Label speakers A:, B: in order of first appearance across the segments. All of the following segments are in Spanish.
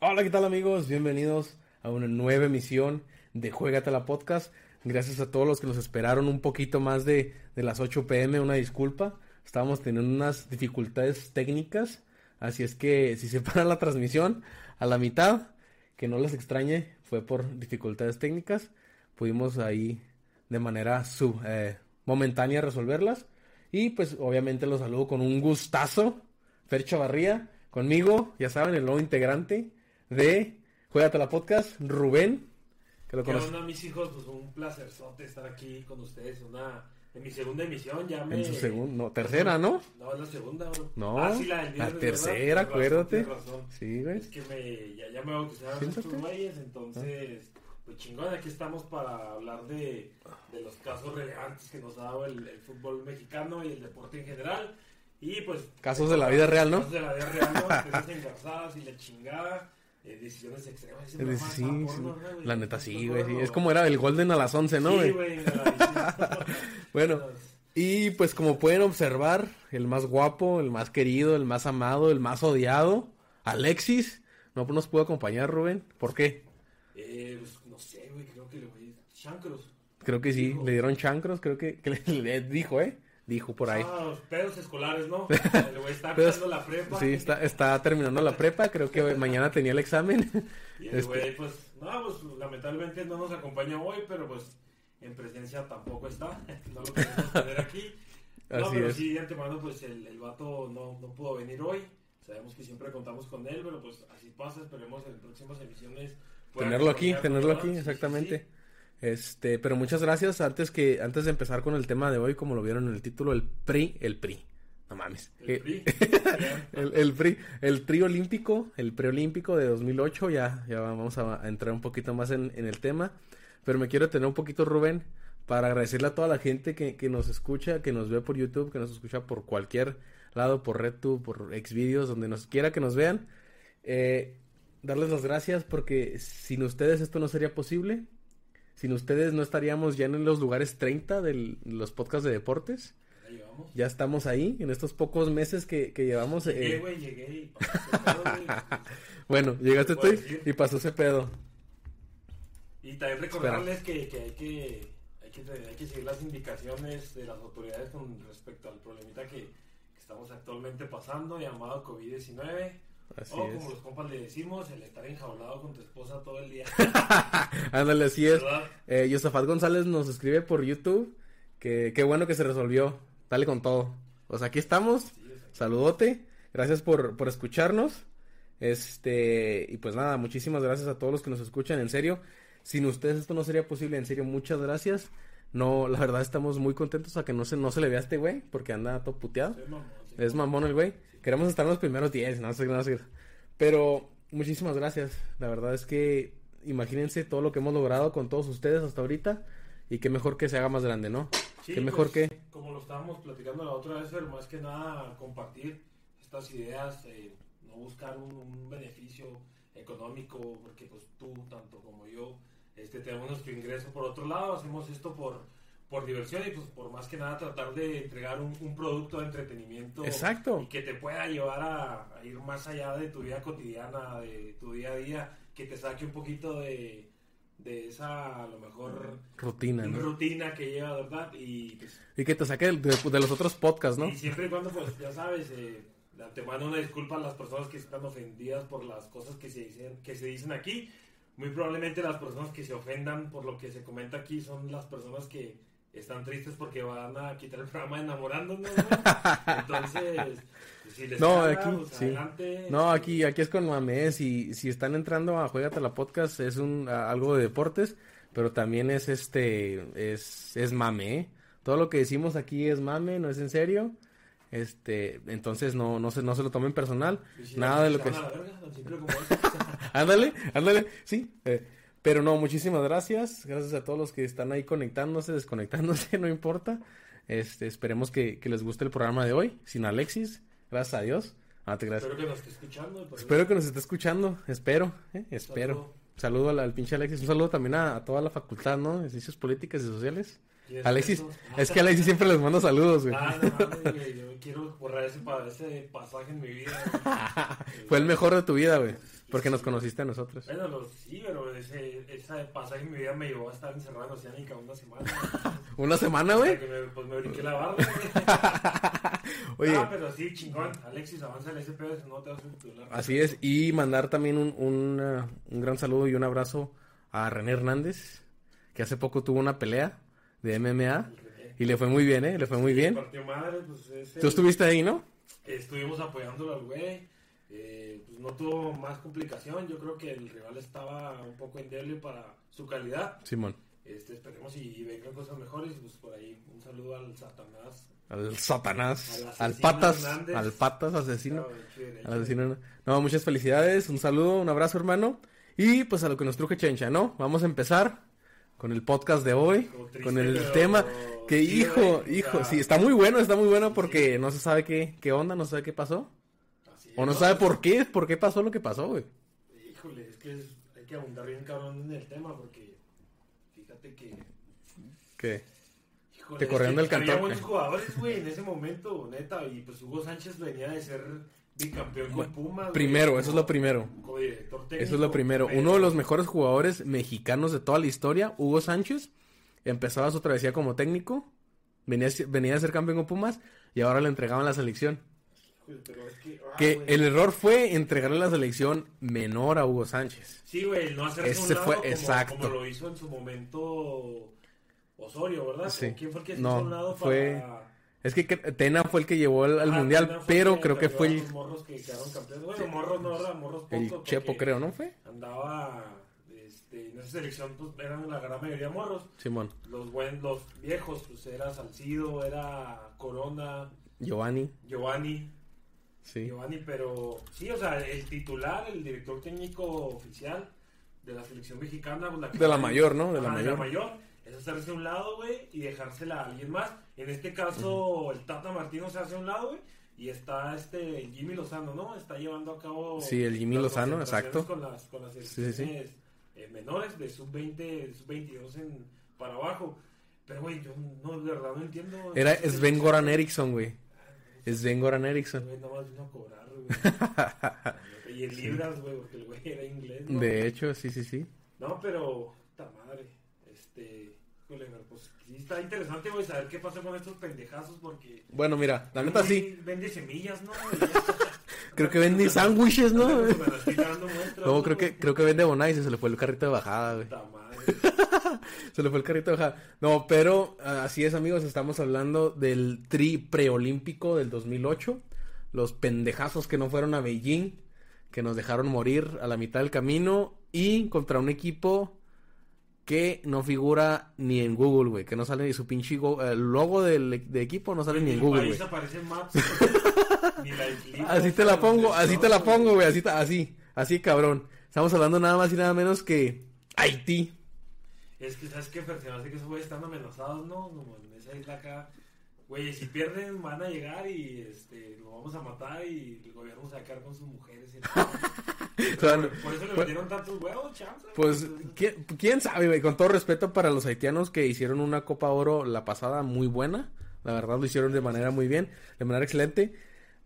A: Hola, ¿qué tal amigos? Bienvenidos a una nueva emisión de la Podcast. Gracias a todos los que nos esperaron un poquito más de, de las 8 pm, una disculpa. Estábamos teniendo unas dificultades técnicas, así es que si se para la transmisión a la mitad, que no les extrañe, fue por dificultades técnicas. Pudimos ahí de manera sub, eh, momentánea resolverlas. Y pues obviamente los saludo con un gustazo. Fer Chavarría, conmigo, ya saben, el nuevo integrante de Juegate la Podcast, Rubén.
B: Que lo ¿Qué onda, mis hijos? Pues un placer estar aquí con ustedes. Una, en mi segunda emisión ya me...
A: En su segunda, no, tercera, ¿no?
B: No, es la segunda, bro.
A: No, ah, sí, la, la tercera, acuérdate.
B: Sí, güey. Es que me, ya, ya me hago que sean estos güeyes, entonces... Pues chingón, aquí estamos para hablar de, de los casos relevantes que nos ha dado el, el, fútbol mexicano y el deporte en general. Y pues.
A: Casos de la vida real, ¿no?
B: Casos de la vida real, ¿no? engarzadas y la chingada. Eh, decisiones extremas. Sí,
A: sí, porno, sí. La neta sí, güey. Sí. Es como era el Golden a las 11, ¿no,
B: güey?
A: Bueno. Y pues como pueden observar, el más guapo, el más querido, el más amado, el más odiado, Alexis, no nos pudo acompañar, Rubén. ¿Por qué?
B: Eh, pues no sé, güey, creo que le voy a chancros.
A: Creo que sí, le dieron chancros, creo que, que le, le, dijo, ¿eh? Dijo por ahí.
B: Ah, los pedos escolares, ¿no? El güey está empezando la prepa.
A: Sí, está, está terminando la prepa, creo que mañana tenía el examen.
B: Y el güey, este... pues, no, pues lamentablemente no nos acompaña hoy, pero pues en presencia tampoco está. No lo podemos tener aquí. No, Así pero es. sí, de antemano, pues el, el vato no, no pudo venir hoy. Sabemos que siempre contamos con él, pero pues así pasa. Esperemos en próximas emisiones
A: tenerlo aquí, tenerlo aquí, exactamente. Sí, sí. Este, pero muchas gracias. Antes que, antes de empezar con el tema de hoy, como lo vieron en el título, el PRI, el PRI. No mames.
B: El PRI.
A: el, el, PRI, el tri olímpico, el preolímpico de 2008, ya, ya vamos a, entrar un poquito más en, en, el tema. Pero me quiero tener un poquito, Rubén, para agradecerle a toda la gente que, que nos escucha, que nos ve por YouTube, que nos escucha por cualquier lado, por RedTube, por Xvideos, donde nos quiera que nos vean. Eh, darles las gracias porque sin ustedes esto no sería posible. Sin ustedes no estaríamos ya en los lugares 30 de los podcasts de deportes. Ya estamos ahí, en estos pocos meses que, que llevamos.
B: Llegué, eh... llegué.
A: bueno, llegaste tú y pasó ese pedo.
B: Y también recordarles que, que, hay que, hay que hay que seguir las indicaciones de las autoridades con respecto al problemita que, que estamos actualmente pasando, llamado COVID-19 Así o como los compas le decimos, el estar enjaulado con tu esposa todo el día.
A: Ándale, así es. Eh, Yosafat González nos escribe por YouTube que qué bueno que se resolvió. Dale con todo. Pues aquí estamos. Sí, Saludote. Gracias por, por escucharnos. Este, y pues nada, muchísimas gracias a todos los que nos escuchan, en serio. Sin ustedes esto no sería posible, en serio, muchas gracias. No, la verdad estamos muy contentos a que no se, no se le vea a este güey, porque anda todo puteado. Sí, mamón, sí. Es mamón el güey. Queremos estar en los primeros 10, no sé, no sé. Pero muchísimas gracias. La verdad es que imagínense todo lo que hemos logrado con todos ustedes hasta ahorita. Y qué mejor que se haga más grande, ¿no?
B: Sí,
A: qué mejor
B: pues,
A: que...
B: Como lo estábamos platicando la otra vez, pero más que nada compartir estas ideas, eh, no buscar un, un, beneficio económico, porque pues tú, tanto como yo, este, tenemos nuestro ingreso por otro lado, hacemos esto por por diversión y pues por más que nada tratar de entregar un, un producto de entretenimiento
A: Exacto.
B: y que te pueda llevar a, a, ir más allá de tu vida cotidiana, de tu día a día, que te saque un poquito de, de esa a lo mejor
A: rutina, ¿no?
B: rutina que lleva, ¿verdad? Y, pues,
A: y que te saque de, de, los otros podcasts, ¿no?
B: Y siempre y cuando, pues ya sabes, eh, te mando una disculpa a las personas que están ofendidas por las cosas que se dicen, que se dicen aquí. Muy probablemente las personas que se ofendan por lo que se comenta aquí son las personas que están tristes porque van a quitar el programa enamorándonos, ¿no? Entonces, si les
A: no, aquí,
B: pues,
A: sí.
B: adelante.
A: No, aquí, aquí es con mamés y si están entrando a Juegate la Podcast es un a, algo de deportes, pero también es este, es, es mame, ¿eh? Todo lo que decimos aquí es mame, no es en serio. Este, entonces no, no se, no se lo tomen personal.
B: Si
A: Nada de lo que... ándale, ándale, sí. Eh, pero no, muchísimas gracias. Gracias a todos los que están ahí conectándose, desconectándose, no importa. Este, esperemos que, que les guste el programa de hoy. Sin Alexis, gracias a Dios. Ah, te gracias.
B: Espero que nos esté escuchando.
A: Espero que nos esté escuchando. Espero, eh, espero. Saludo, saludo al, al, pinche Alexis. Un saludo también a, a, toda la facultad, ¿no? De Ciencias Políticas y Sociales. Alexis, es que Alexis siempre les manda saludos, güey.
B: Ah, no güey. Yo quiero borrar ese pasaje en mi vida.
A: Fue el mejor de tu vida, güey. Porque nos conociste a nosotros.
B: Bueno, sí, pero ese, ese pasaje en mi vida me llevó a estar encerrado en Oceánica una semana.
A: Una semana, güey.
B: que me, pues me brinqué la güey.
A: Oye,
B: Ah, pero sí, chingón. Alexis, avanza pedo, si no te vas a titular.
A: así es. Y mandar también un, un, uh, un gran saludo y un abrazo a René Hernández, que hace poco tuvo una pelea de MMA. Y le fue muy bien, ¿eh? Le fue muy bien.
B: Partió madre, pues ese-
A: Tú estuviste ahí, ¿no?
B: Estuvimos apoyándolo al güey. Eh, pues no tuvo más complicación. Yo creo que el rival estaba un poco endeble para su calidad.
A: Simón.
B: Este, esperemos y, vengan cosas mejores. Pues por ahí un saludo al Satanás.
A: Al Satanás.
B: Al
A: Al Patas.
B: Hernández.
A: Al Patas asesino.
B: Claro, y.
A: Al asesino. No, muchas felicidades. Un saludo, un abrazo, hermano. Y pues a lo que nos truje Chencha, ¿no? Vamos a empezar con el podcast de hoy.
B: Triste,
A: Con el
B: pero
A: tema. Que
B: sí,
A: hijo, hijo. Sí, está muy bueno, está muy bueno porque no se sabe qué, qué onda, no se sabe qué pasó. O no sabe por qué, por qué pasó lo que pasó, güey.
B: Híjole, es que es- hay que abundar bien cabrón en el tema porque fíjate que
A: ¿Qué?
B: Híjole,
A: Te corrieron del cantón,
B: Había buenos jugadores, güey, en ese momento, neta. Y pues Hugo Sánchez venía de ser bicampeón con Pumas.
A: Primero, eso es lo primero.
B: técnico,
A: Eso es lo primero. Uno de los mejores jugadores mexicanos de toda la historia, Hugo Sánchez, empezaba su travesía como técnico, venía, venía a ser campeón con Pumas y ahora le entregaban la selección.
B: Híjole, pero es que, ah,
A: Que el error fue entregarle la selección menor a Hugo Sánchez.
B: Sí, güey, no hacerse
A: Ese
B: un lado
A: fue-
B: como,
A: exacto.
B: como lo hizo en su momento Osorio, ¿verdad?
A: Sí.
B: ¿Quién fue el que se
A: No,
B: hizo un lado
A: fue-
B: para...
A: Es que Tena fue el que llevó al,
B: Ah,
A: mundial, pero creo que fue el,
B: los morros que quedaron campeones. Bueno, morros no, ¿verdad? Morros
A: el Chepo, creo, ¿no fue?
B: Andaba, este, en esa selección, pues eran la gran mayoría morros.
A: Simón,
B: Los buen, los viejos, pues era Salcido, era Corona,
A: Giovanni,
B: Giovanni,
A: sí.
B: Giovanni, pero sí, o sea, el titular, el director técnico oficial de la selección mexicana, pues,
A: De la mayor, ¿no? De la
B: Ajá,
A: mayor.
B: es hacerse a un lado, güey, y dejársela a alguien más. En este caso, el Tata Martino se hace a un lado, güey, y está este Jimmy Lozano, ¿no? Está llevando a cabo.
A: Sí, el Jimmy Lozano, exacto.
B: Con las, con las
A: Sí, sí,
B: eh, menores de sub-20, sub-22 en, para abajo. Pero, güey, yo no, de verdad no entiendo.
A: Era Sven Goran Eriksson, güey. Sven Goran Eriksson.
B: Güey, nomás vino a cobrar, güey. y en libras, güey, porque el güey era inglés, ¿no?
A: De hecho, sí, sí, sí.
B: No, pero, puta madre, este, pues, sí está interesante, güey, saber qué pasó con estos pendejazos, porque...
A: Bueno, mira, la neta sí.
B: Vende semillas, ¿no?
A: Creo que vende sándwiches, ¿no? No,
B: ¿no?
A: creo que, creo que vende Bonais y se le fue el carrito de bajada, güey. Se le fue el carrito de bajada. No, pero ah, así es, amigos. Estamos hablando del tri preolímpico del 2008. Los pendejazos que no fueron a Beijing, que nos dejaron morir a la mitad del camino. Y contra un equipo que no figura ni en Google, güey. Que no sale ni su pinche el logo del de equipo, no sale ni en Google,
B: país aparece Maps. ni la
A: Así te la pongo, así te la pongo, güey. Así, así, así, cabrón. Estamos hablando nada más y nada menos que Haití.
B: Es que, ¿sabes qué? Hace que esos güeyes están amenazados, ¿no? Como en esa isla acá. Güey, si pierden van a llegar y este, lo vamos a matar y el gobierno se va a quedar con sus mujeres. y
A: O sea,
B: Por eso le
A: pues-
B: metieron tantos huevos.
A: Pues, ¿quién, quién sabe, güey? Con todo respeto para los haitianos que hicieron una Copa Oro la pasada muy buena. La verdad lo hicieron de manera muy bien, de manera excelente.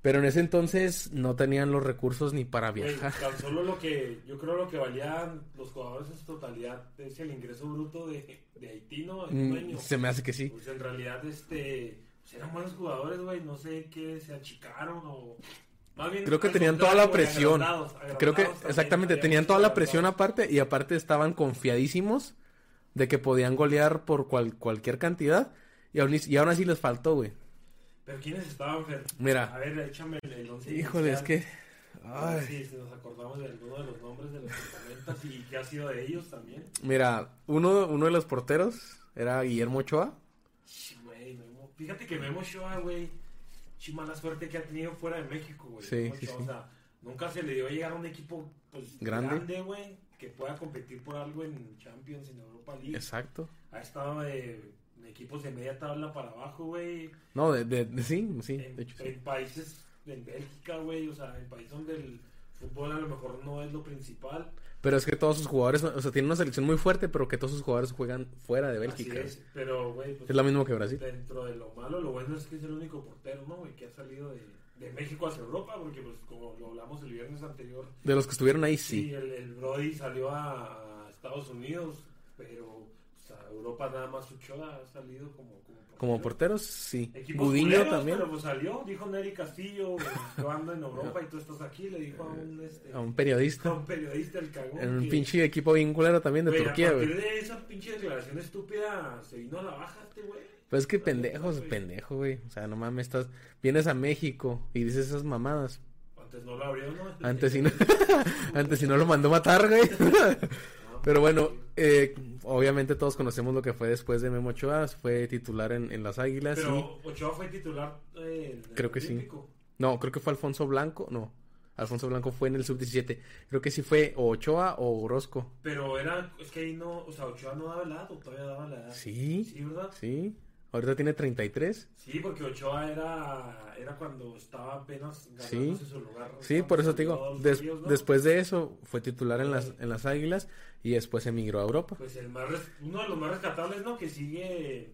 A: Pero en ese entonces no tenían los recursos ni para viajar.
B: tan solo lo que, yo creo lo que valían los jugadores en su totalidad es el ingreso bruto de, de Haití, ¿no? En un
A: Mm,
B: año.
A: Se me hace que sí.
B: Pues en realidad, este, pues eran buenos jugadores, güey, no sé qué, se achicaron o... Más bien,
A: Creo que tenían toda la presión.
B: agrandados, agrandados
A: Creo que
B: también,
A: exactamente tenían toda la presión aparte y aparte estaban confiadísimos de que podían golear por cual- cualquier cantidad y aún, y aún así les faltó, güey.
B: Pero ¿quiénes estaban, Fer?
A: Mira.
B: A ver, échame el, once
A: Híjole, es que... Ay.
B: si nos acordamos de alguno de los nombres de los y qué ha sido de ellos también.
A: Mira, uno, uno de los porteros era Guillermo Ochoa.
B: Güey, Memo. Fíjate que Memo Ochoa, güey, sí mala suerte que ha tenido fuera de México, güey.
A: Sí, sí.
B: O sea, nunca se le dio a llegar a un equipo, pues,
A: Grande.
B: güey, que pueda competir por algo en Champions, en Europa League.
A: Exacto.
B: Ha estado de equipos de media tabla para abajo, güey.
A: No, de, de- de- sí, sí,
B: En,
A: de hecho sí.
B: en países, en Bélgica, güey, o sea, en países donde el fútbol a lo mejor no es lo principal.
A: Pero es que todos sus jugadores, o sea, tienen una selección muy fuerte, pero que todos sus jugadores juegan fuera de
B: Así
A: Bélgica.
B: es, pero, güey, pues,
A: Es lo mismo que Brasil.
B: dentro de lo malo, lo bueno es que es el único portero, ¿no, güey? Que ha salido de, de México hacia Europa, porque, pues, como lo hablamos el viernes anterior,
A: De los que estuvieron ahí,
B: sí,
A: sí.
B: el, el Brody salió a Estados Unidos, pero pues, a Europa nada más Ochoa ha salido como, como portero.
A: Como porteros, sí. Gudiño también.
B: Pero pues salió, dijo Neri Castillo, yo ando en Europa y tú estás aquí, le dijo a un, este,
A: A un
B: a
A: periodista.
B: un periodista el cagón.
A: En un
B: que-
A: pinche equipo bien también de
B: Güey,
A: Turquía,
B: a partir
A: güey.
B: de esa pinche declaración estúpida se vino a la baja este güey.
A: Pues es que pendejos, pendejo, güey. O sea, no mames, estás... Vienes a México y dices esas mamadas.
B: Antes no lo abrió, ¿no?
A: Antes si no... Antes si no lo mandó matar, güey. Pero bueno, eh, obviamente todos conocemos lo que fue después de Memo Ochoa. Fue titular en, en las Águilas y...
B: Pero Ochoa fue titular eh, en el
A: Creo que sí. No, creo que fue Alfonso Blanco. No, Alfonso Blanco fue en el sub-17. Creo que sí fue o Ochoa o Orozco.
B: Pero era, es que ahí no, o sea, Ochoa no daba el lado, todavía daba la edad.
A: Sí,
B: Sí, ¿verdad?
A: sí. Ahorita tiene 33.
B: Sí, porque Ochoa era, era cuando estaba apenas ganándose su lugar.
A: Sí, por eso te digo.
B: a los
A: des-
B: Ríos, ¿no?
A: Después de eso fue titular en las, en las Águilas y después emigró a Europa.
B: Pues el más, uno de los más rescatables, ¿no? Que sigue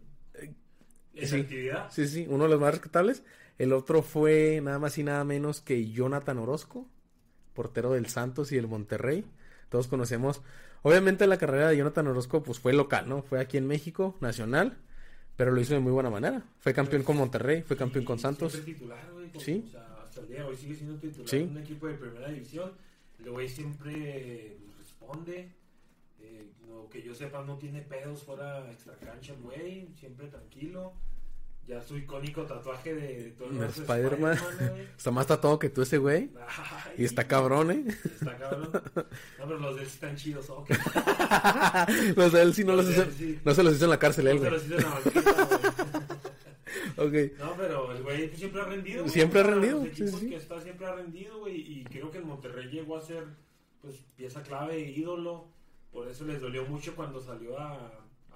B: en
A: sí.
B: actividad.
A: Sí, sí, uno de los más rescatables. El otro fue nada más y nada menos que Jonathan Orozco, portero del Santos y del Monterrey. Todos conocemos. Obviamente la carrera de Jonathan Orozco pues fue local, ¿no? Fue aquí en México, nacional, pero lo hizo de muy buena manera. Fue campeón con Monterrey, fue campeón con Santos.
B: titular, güey. como-
A: Sí.
B: O sea, hasta el día de hoy sigue siendo titular
A: Sí.
B: en un equipo de primera división. El güey siempre pues, responde. Eh, lo que yo sepa, no tiene pedos fuera extra cancha, el güey. Siempre tranquilo. Ya su icónico tatuaje de, todo el
A: Spider-Man. Está más tatuado que tú ese güey.
B: Ay,
A: Y está cabrón, ¿eh?
B: Está cabrón. No, pero los de él sí están chidos. ok.
A: Los de él sí no los
B: Los
A: hizo,
B: él sí.
A: no se los hizo en la cárcel él,
B: No se
A: güey.
B: los hizo en la banqueta, güey.
A: Ok.
B: No, pero el güey siempre ha rendido. güey.
A: Siempre ha rendido,
B: los equipos
A: sí, sí.
B: que está siempre ha rendido, güey. Y creo que el Monterrey llegó a ser, pues, pieza clave, ídolo. Por eso les dolió mucho cuando salió a,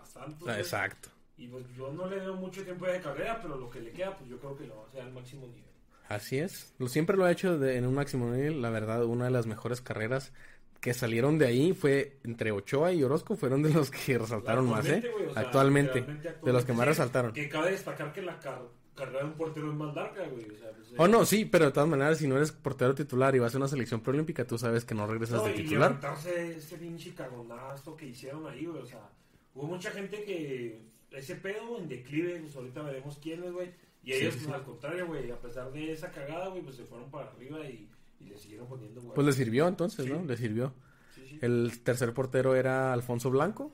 B: a Santos.
A: Ah, Exacto.
B: Y pues yo no le veo mucho tiempo de carrera, pero lo que le queda, pues yo creo que lo va a hacer al máximo nivel.
A: Así es. Lo, siempre lo ha hecho de- en un máximo nivel. La verdad, una de las mejores carreras que salieron de ahí fue entre Ochoa y Orozco. Fueron de los que resaltaron más, ¿eh?
B: Actualmente, güey, o sea,
A: actualmente.
B: literalmente
A: De los que más
B: sí,
A: resaltaron.
B: Que cabe destacar que la car- carrera de un portero es más larga, güey. O sea, pues,
A: Oh,
B: eh,
A: no, sí, pero de todas maneras, si no eres portero titular y vas a una selección preolímpica, tú sabes que no regresas
B: No,
A: de
B: y
A: titular.
B: levantarse ese pinche cagonazo que hicieron ahí, güey. O sea, hubo mucha gente que ese pedo en declive, pues ahorita veremos quiénes, güey. Y ellos,
A: sí,
B: pues, al contrario, güey, a pesar de esa cagada, güey, pues se fueron para arriba y, y le siguieron poniendo, güey.
A: Pues le sirvió entonces,
B: Sí.
A: ¿no? Le sirvió. El tercer portero era Alfonso Blanco.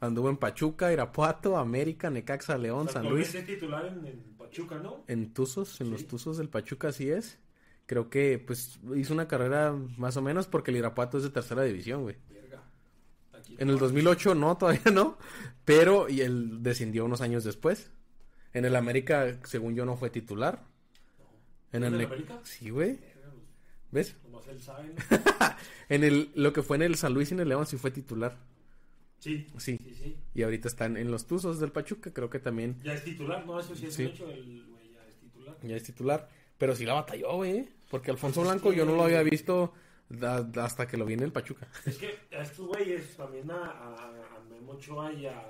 A: Anduvo en Pachuca, Irapuato, América, Necaxa, León, San Luis.
B: Actualmente es titular en, en Pachuca, ¿no?
A: En Tuzos, en los Tuzos del Pachuca, así es. Creo que, pues, hizo una carrera más o menos porque el Irapuato es de tercera división, güey.
B: Verga.
A: En el 2008 no, todavía no, pero y él descendió unos años después. En el América, según yo, no fue titular. En
B: ¿En
A: el
B: América?
A: Sí, güey. ¿Ves?
B: Nomás él sabe, ¿no?
A: En el lo que fue en el San Luis y en el León sí fue titular.
B: Sí.
A: Sí.
B: Sí, sí.
A: Y ahorita están en los Tuzos del Pachuca, creo que también
B: Ya es titular, ¿no? Eso sí es
A: Sí.
B: hecho, el güey ya es titular.
A: ya es titular. Pero sí la batalló, güey. ¿eh? Porque Alfonso
B: Pues es
A: Blanco yo no lo había visto da- hasta que lo vi en el Pachuca.
B: Es que a estos güeyes también a, a, a Memo Ochoa y a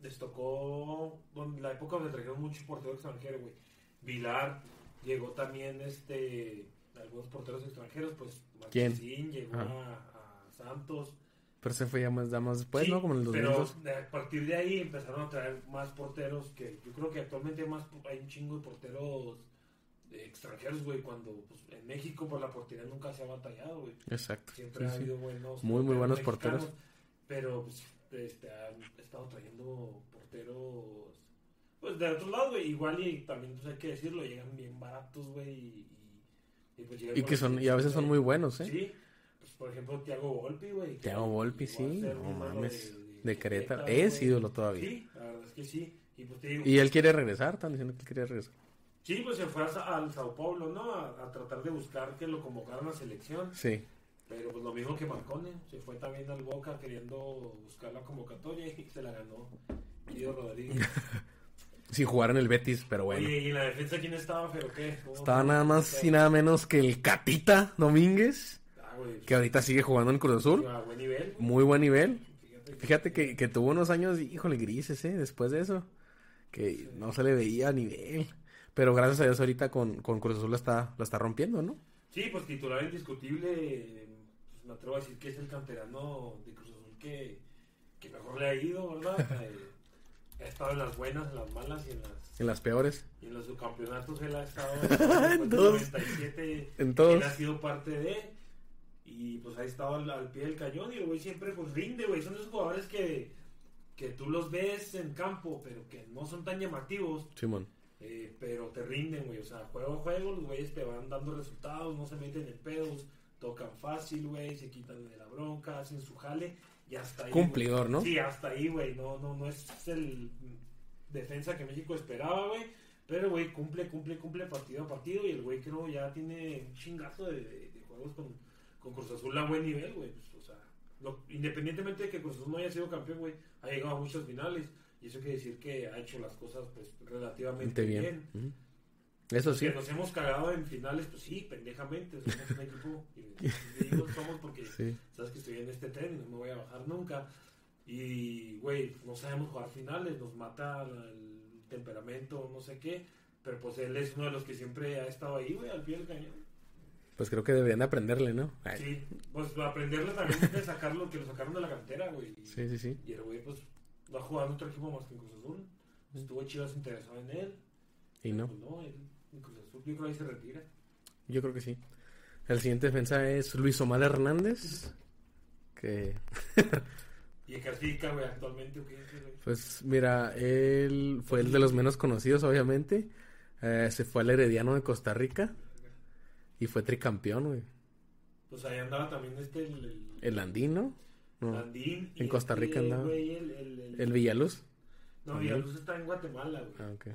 B: les tocó donde, la época donde trajeron muchos porteros extranjeros, güey. Vilar, llegó también este algunos porteros extranjeros, pues
A: ¿Quién?
B: Marchesín, llegó a, a Santos.
A: Pero se fue ya más, ya más después,
B: Sí,
A: ¿no? Como en el
B: pero
A: 2002.
B: de- a partir de ahí empezaron a traer más porteros que yo creo que actualmente hay más hay un chingo de porteros extranjeros, güey, cuando pues, en México por la portería nunca se ha batallado, güey.
A: Exacto.
B: Siempre
A: sí,
B: ha
A: sí.
B: habido buenos
A: Muy, muy buenos porteros.
B: Pero pues, este, han estado trayendo porteros pues de otro lado, güey. Igual y también pues, hay que decirlo, llegan bien baratos, güey. Y, y, y, pues,
A: Y que son, y a veces son muy buenos, ¿eh?
B: Sí, pues por ejemplo, Thiago Volpi, güey. que
A: Thiago Volpi, sí, no mames. De Querétaro. Es
B: güey.
A: ídolo todavía.
B: Sí, la verdad es que sí. Y pues te digo,
A: Y él quiere regresar, están diciendo que él quiere regresar.
B: Sí, pues se fue al Sao Paulo, ¿no? A, a tratar de buscar que lo convocaran a la selección.
A: Sí.
B: Pero pues lo mismo que Marcone, se fue también al Boca queriendo buscar la convocatoria y se la ganó Guido Rodríguez.
A: Sin jugar en el Betis, pero bueno.
B: Oye, ¿y la defensa quién estaba? ¿Pero qué? ¿Cómo-
A: Estaba nada más y nada menos que el Catita Domínguez.
B: Ah, güey.
A: que ahorita sigue jugando en Cruz Azul.
B: A buen nivel. güey.
A: Muy buen nivel.
B: Fíjate que-
A: Fíjate que, que tuvo unos años, híjole, grises, ¿eh? Después de eso. Que no se le veía a nivel. Pero gracias a Dios ahorita con, con Cruz Azul la está, la está rompiendo, ¿no?
B: Sí, pues titular indiscutible, pues me atrevo a decir que es el canterano de Cruz Azul que, que mejor le ha ido, ¿verdad? Eh, ha estado en las buenas, en las malas y en, las,
A: En las peores.
B: y en los subcampeonatos él ha estado
A: En
B: en
A: todos.
B: 97,
A: En todos.
B: él ha sido parte de y pues ha estado al, al pie del cañón y el güey siempre pues rinde, güey, son esos jugadores que, que tú los ves en campo, pero que no son tan llamativos,
A: Simón.
B: Eh, pero te rinden, güey. O sea, juego a juego, los güeyes te van dando resultados, no se meten en pedos, tocan fácil, güey, se quitan de la bronca, hacen su jale y hasta ahí.
A: Cumplidor. ¿no?
B: Sí, hasta ahí, güey. No, no, no es el defensa que México esperaba, güey. Pero, güey, cumple, cumple, cumple partido a partido y el güey creo ya tiene un chingazo de, de- de juegos con, con Cruz Azul a buen nivel, güey. Pues, o sea, lo- independientemente de que Cruz Azul no haya sido campeón, güey, ha llegado a muchos finales. Y eso quiere decir que ha hecho las cosas, pues, relativamente
A: Bien. Eso sí.
B: Que nos hemos cagado en finales, pues sí, pendejamente. Somos un equipo. Y, digo somos porque
A: Sí.
B: sabes que estoy en este tren y no me voy a bajar nunca. Y, güey, no sabemos jugar finales, nos mata el temperamento, no sé qué. Pero pues él es uno de los que siempre ha estado ahí, güey, al pie del cañón.
A: Pues creo que deberían de aprenderle, ¿no? Ay,
B: Sí, pues aprenderle también de sacarlo, que lo sacaron de la cantera, güey.
A: Sí, sí, sí.
B: y el güey, pues, jugado en otro equipo más que en Cruz Azul. Estuvo Chivas interesado en él.
A: Y no.
B: Pues no, él en Cruz Azul, yo creo que ahí se retira.
A: Yo creo que sí. El siguiente defensa es Luis Omar Hernández. Que,
B: Y Castiga, güey, actualmente, ¿o qué
A: pues, mira, él fue el de los menos conocidos, obviamente. Eh, se fue al Herediano de Costa Rica y fue tricampeón, güey.
B: Pues ahí andaba también este, el, el
A: El andino, no,
B: Landín. y
A: en Costa
B: este
A: Rica andaba.
B: güey, el, el, el-
A: el Villaluz.
B: No,
A: también.
B: Villaluz está en Guatemala, güey.
A: Ah, ok.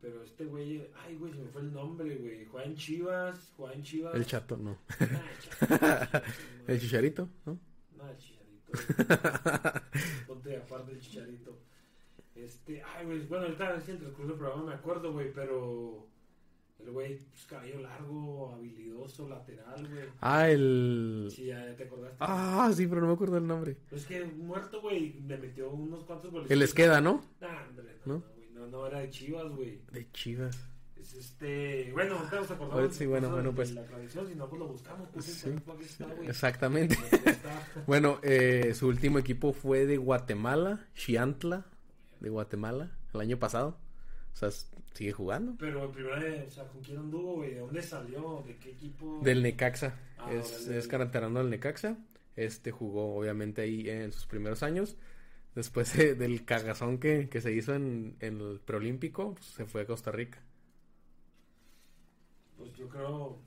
B: Pero este güey, ay, güey, se me fue el nombre, güey. Juega en Chivas, juega en Chivas.
A: El chato, no.
B: Ah, el Chato.
A: El chicharito, ¿no?
B: No, el chicharito. Ponte aparte el chicharito. Este, ay, güey, bueno, ahorita es el transcurso del programa, me acuerdo, güey, pero el güey, pues cabello largo, habilidoso, lateral, güey.
A: Ah, el...
B: Sí, ya, ya te acordaste.
A: Ah, sí, pero no me acuerdo el nombre.
B: Pues que muerto, güey, le metió unos cuantos goles.
A: El Esqueda, ¿no?
B: Nah, hombre, no,
A: ¿No?
B: no, güey, no, no, era de Chivas, güey.
A: De Chivas.
B: Es este, bueno, nos acordamos.
A: Ahorita sí, bueno, bueno,
B: de
A: pues.
B: La tradición, si no, pues lo buscamos, pues,
A: Sí.
B: está, güey.
A: Exactamente. Bueno, eh, su último equipo fue de Guatemala, Chiantla, de Guatemala, el año pasado. O sea, sigue jugando.
B: Pero en primera, o sea, ¿con quién anduvo, güey? ¿De dónde salió? ¿De qué equipo?
A: Del Necaxa.
B: Ah,
A: es, es canterano del Necaxa. Este jugó obviamente ahí en sus primeros años. Después de- del cagazón que, que se hizo en, en el preolímpico, pues, se fue a Costa Rica.
B: Pues yo creo.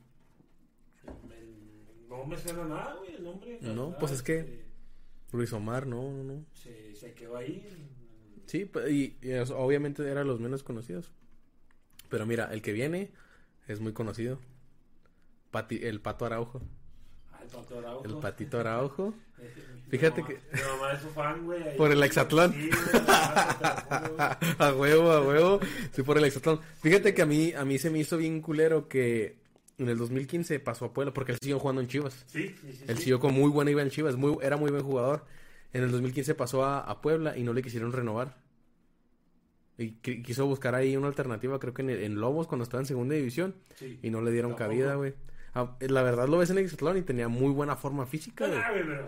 B: me- no me suena nada, güey, el nombre.
A: No,
B: verdad,
A: pues es que-
B: este,
A: Luis Omar, no, no, no.
B: Se, se quedó ahí.
A: Sí, y, y obviamente eran los menos conocidos. Pero mira, el que viene es muy conocido. Pati- el Pato Araujo.
B: Ah, el Pato Araujo.
A: El Patito Araujo. Fíjate que-
B: Mi mamá es su fan, güey. ahí-
A: Por el Hexatlón.
B: Sí,
A: a huevo, a huevo. Sí, por el exatlón. Fíjate que a mí, a mí se me hizo bien culero que en el 2015 pasó a Puebla porque él siguió jugando en Chivas.
B: Sí, sí, sí.
A: Él siguió con muy buen nivel en Chivas, muy, era muy buen jugador. En el 2015 pasó a, a Puebla y no le quisieron renovar. Y qui- quiso buscar ahí una alternativa, creo que en, en Lobos cuando estaba en segunda división.
B: Sí.
A: Y no le dieron
B: Tampoco.
A: cabida, güey. Ah, la verdad lo ves en el Exatlón y tenía muy buena forma física, güey.
B: Ah,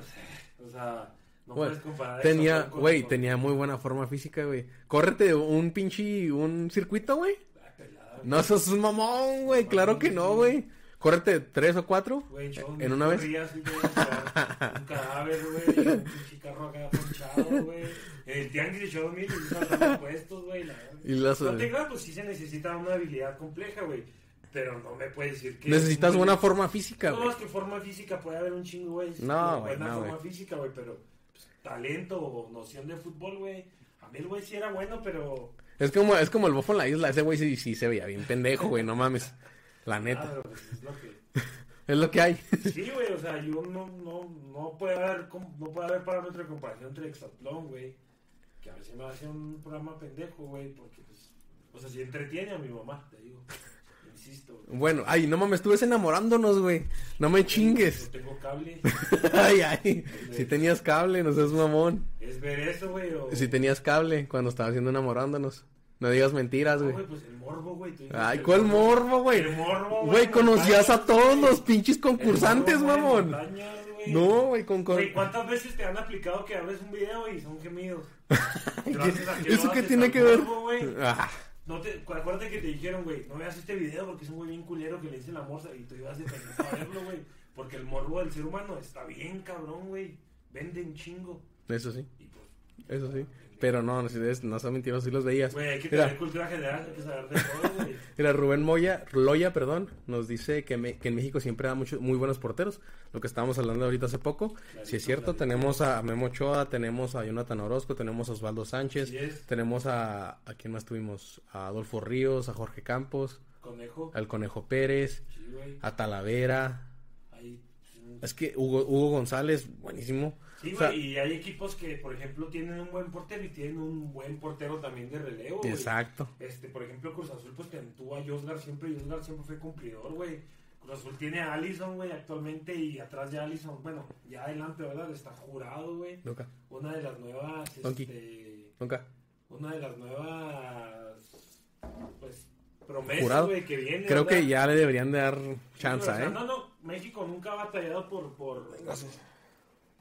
B: o sea, no puedes comparar
A: Tenía, güey,
B: con-
A: tenía muy buena forma física, güey. Córrete un pinche, un circuito, güey.
B: Ah,
A: No, eso es un mamón, güey. Claro que no, güey. Córrete tres o cuatro
B: yo
A: en una vez.
B: o sea, un cadáver, güey, un pinche carro acá ponchado, güey. El tianguis de y los puestos, güey. la.
A: Y las-
B: No te pues sí se necesita una habilidad compleja, güey. Pero no me puedes decir que.
A: Necesitas buena
B: forma
A: física,
B: No,
A: güey.
B: es que forma física puede haber un chingo, güey.
A: No, güey,
B: Buena
A: no,
B: forma física, güey, pero pues, talento o noción de fútbol, güey. A mí el güey sí era bueno, pero.
A: Es como, es como el bofo en la isla. Ese güey sí, sí se veía bien pendejo, güey. No mames. La
B: Ah,
A: neta.
B: pero, pues, es lo que.
A: Es lo que hay.
B: Sí, güey, o sea, yo no, no, no puede haber, no puede haber parámetro de comparación entre Exatlón, güey. Que a veces me hace un programa pendejo, güey, porque, pues, o sea, si entretiene a mi mamá, te digo. Insisto.
A: Bueno, ay, no mames, estuves enamorándonos, güey. No me chingues.
B: No tengo cable.
A: ay, ay. Si tenías cable, no seas mamón.
B: Es ver eso, güey. O...
A: Si tenías cable cuando estabas haciendo enamorándonos. No digas mentiras, güey.
B: güey, pues el morbo, güey.
A: Ay,
B: el
A: ¿cuál morbo, güey?
B: El morbo,
A: Güey, conocías a todos los pinches concursantes,
B: morbo, güey,
A: mamón.
B: montañas, güey.
A: No, güey, con...
B: Güey, ¿cuántas veces te han aplicado que abres un video y son gemidos? Que
A: ¿Eso qué tiene que ver?
B: morbo, güey.
A: Ah,
B: No te, cu- acuérdate que te dijeron, güey, no veas este video porque es un güey bien culero que le dice la morsa y tú ibas a verlo, güey. Porque el morbo del ser humano está bien cabrón, güey. Vende un chingo.
A: eso sí,
B: Y pues,
A: eso sí. Pero no, no, no son mentirosos, sí los veías.
B: güey, hay que
A: Mira.
B: tener cultura general, hay que saber de todo, güey.
A: Mira, Rubén Moya, Loya, perdón, nos dice que, me- que en México siempre da muchos muy buenos porteros. Lo que estábamos hablando ahorita hace poco. si es cierto,
B: clarito.
A: tenemos a Memo Ochoa, tenemos a Jonathan Orozco, tenemos a Osvaldo Sánchez, tenemos a... ¿A quién más tuvimos? A Adolfo Ríos, a Jorge Campos,
B: Conejo.
A: al Conejo Pérez,
B: Sí,
A: a Talavera.
B: Ahí.
A: Es que Hugo, Hugo González, buenísimo.
B: Sí,
A: O sea,
B: güey, y hay equipos que, por ejemplo, tienen un buen portero y tienen un buen portero también de relevo.
A: Exacto.
B: Este, por ejemplo, Cruz Azul, pues que tuvo a Josgar siempre, Josgar siempre fue cumplidor, güey. Cruz Azul tiene a Allison, güey, actualmente, y atrás de Allison, bueno, ya adelante, ¿verdad? Está jurado, güey.
A: Nunca,
B: Una de las nuevas, este,
A: nunca.
B: una de las nuevas, pues, promesas,
A: Jurado.
B: güey, que viene.
A: Creo que ya le deberían de dar
B: Sí,
A: chance,
B: o sea,
A: ¿eh?
B: No, no, México nunca ha batallado por, por,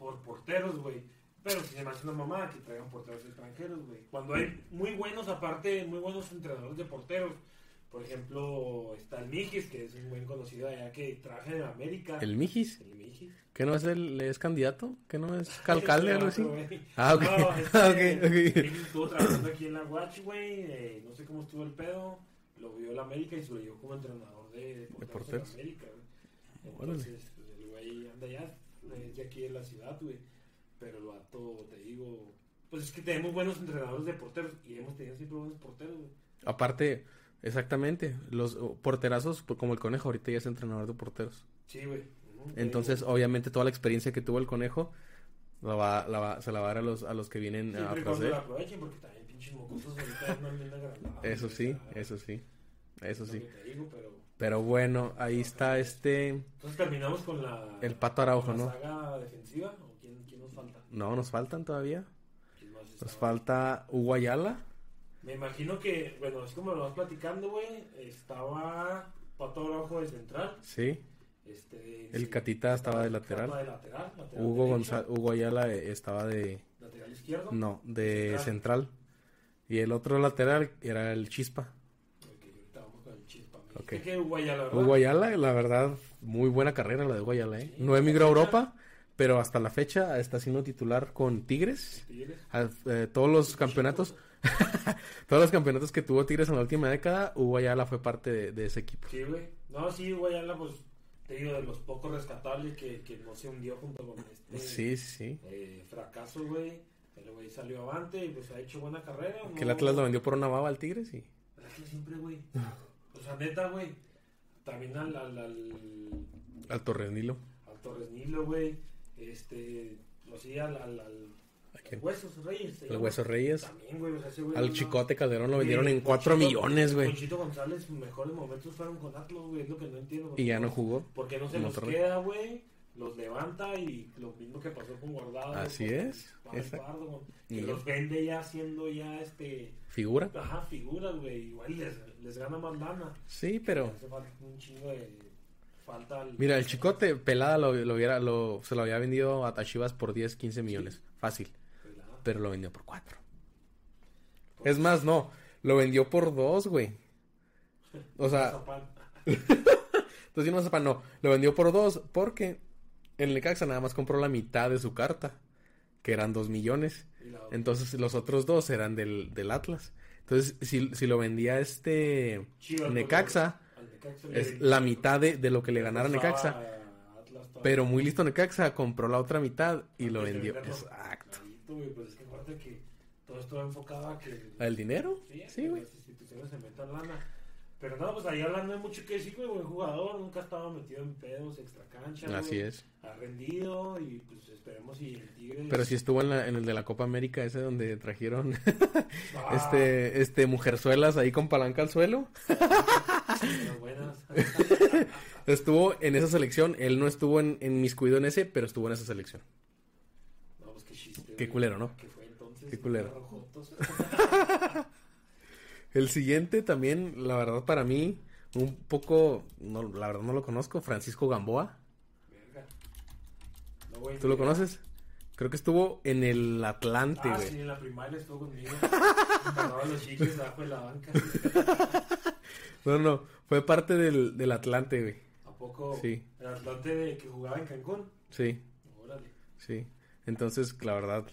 B: por porteros, güey. Pero si se me hace una mamada que traigan porteros extranjeros, güey. Cuando hay muy buenos, aparte, muy buenos entrenadores de porteros. Por ejemplo, está el Mijis, que es un buen conocido allá que trabaja en América.
A: ¿El Mijis?
B: El Mijis.
A: ¿Que no es el es candidato? ¿Que no es alcalde o algo así? Ah, ok.
B: No, este,
A: Ah, ok, ok.
B: Mijis estuvo trabajando aquí en la Watch, güey. eh, no sé cómo estuvo el pedo. Lo vio el América y se lo llevó como entrenador de, de porteros,
A: porteros.
B: en América, güey. Entonces, pues, el güey anda allá, es de aquí en la ciudad, güey. Pero el vato, te digo, pues es que tenemos buenos entrenadores de porteros y hemos tenido siempre buenos porteros, güey.
A: Aparte, exactamente, los porterazos, pues, como el conejo, ahorita ya es entrenador de porteros.
B: Sí, güey.
A: Entonces,
B: digo,
A: obviamente, toda la experiencia que tuvo el conejo la va, la va- se la va a dar a los, a los que vienen
B: y
A: atrás
B: cuando
A: de
B: aprovechen porque también pinches mocosos ahorita agrandados.
A: Eso sí, eso sí, eso
B: es
A: sí.
B: lo que te digo, pero...
A: Pero bueno, ahí está este,
B: Entonces terminamos con la...
A: el Pato Araujo,
B: con la
A: ¿no?
B: saga defensiva. ¿O quién, quién nos falta?
A: No, nos faltan todavía.
B: ¿Quién más
A: Nos falta Hugo Ayala.
B: Me imagino que, bueno, así como lo vas platicando, güey, estaba Pato Araujo de central.
A: Sí.
B: Este,
A: El
B: sí,
A: Catita estaba de lateral.
B: Estaba de lateral. lateral
A: Hugo, González, Hugo Ayala eh, estaba de...
B: Lateral izquierdo.
A: No, de
B: Central.
A: central. Y el otro lateral era el Chispa.
B: Ok, ahorita vamos con el chispa. Me
A: Ok.
B: dijiste que Hugo Ayala, ¿verdad?
A: Hugo Ayala, la verdad, muy buena carrera la de Hugo Ayala, ¿eh? No emigró a Europa, pero hasta la fecha está siendo titular con Tigres.
B: Tigres.
A: A- eh, todos los campeonatos, todos los campeonatos que tuvo Tigres en la última década, Hugo Ayala fue parte de, de ese equipo.
B: Sí, güey. No, sí, Hugo Ayala, pues, te digo, de los pocos rescatables que, que no se hundió junto con este
A: Sí, sí,
B: eh, fracaso, güey. El güey salió avante y pues ha hecho buena carrera.
A: Que el Atlas lo vendió por una baba al Tigres y...
B: El Atlas siempre, güey. O sea, neta, güey. También al, al, al,
A: Al Torres Nilo.
B: al Torres Nilo, güey. Este, o sí, al, al, al, al Huesos Reyes.
A: El
B: llama.
A: Hueso Reyes.
B: También, güey. O sea, ese güey.
A: Al
B: no-
A: Chicote Calderón lo vendieron en 4
B: Ponchito-
A: millones, güey.
B: Ponchito González, mejores momentos fueron con Atlas, güey. Es lo que no entiendo. porque
A: Y ya no jugó.
B: Porque no se los
A: Monterrey.
B: queda, güey. Los levanta y lo mismo que pasó con Guardado.
A: Así
B: con
A: es, exacto.
B: Pardo, con-
A: Y-
B: los vende ya siendo ya este.
A: Figura.
B: Ajá, figuras, güey. Igual les, les gana más lana.
A: Sí, pero...
B: Hace falta un chingo de. Falta. el-
A: Mira, el Chicote pelada lo, lo hubiera, lo, se lo había vendido a Chivas por 10, 15 millones. Fácil.
B: Pelada.
A: Pero lo vendió por 4.
B: Pues,
A: Es más, no. Lo vendió por 2, güey. O sea, entonces no sepa, no. Lo vendió por 2 porque el Necaxa nada más compró la mitad de su carta. Que eran 2 millones. Entonces los otros dos eran del, del Atlas. Entonces, si, si lo vendía este
B: Chivas,
A: Necaxa,
B: al
A: es la mitad de, de lo que le ganara Necaxa. Pero muy listo Necaxa, compró la otra mitad y lo
B: Antes de
A: vendió. Exacto.
B: Pues es que acuérdate que todo esto enfocado a que.
A: ¿El dinero?
B: Sí,
A: güey.
B: las instituciones se metan lana. Pero no, pues ahí hablando hay mucho que decir, güey, buen jugador, nunca estaba metido en pedos, extra cancha.
A: Así
B: güey.
A: es.
B: Ha rendido y pues esperemos si el Tigre.
A: Pero sí estuvo en, la, en el de la Copa América, ese donde trajeron
B: Ah,
A: este, este mujerzuelas ahí con palanca al suelo.
B: Buenas, buenas.
A: Estuvo en esa selección. Él no estuvo en, en Miscuido en ese, pero estuvo en esa selección.
B: No, pues qué chiste.
A: Qué culero, ¿no?
B: ¿Qué fue entonces?
A: Qué culero. El siguiente también, la verdad, para mí, un poco, no, la verdad no lo conozco, Francisco Gamboa.
B: Verga. No, güey,
A: ¿Tú lo conoces? Creo que estuvo en el Atlante,
B: Ah,
A: güey.
B: sí, en la primaria estuvo conmigo. Ganaba los chicles abajo de la banca.
A: No, no, fue parte del, del Atlante, güey.
B: ¿A poco?
A: Sí.
B: El Atlante de que jugaba en Cancún.
A: Sí,
B: Órale.
A: sí. Entonces, la verdad,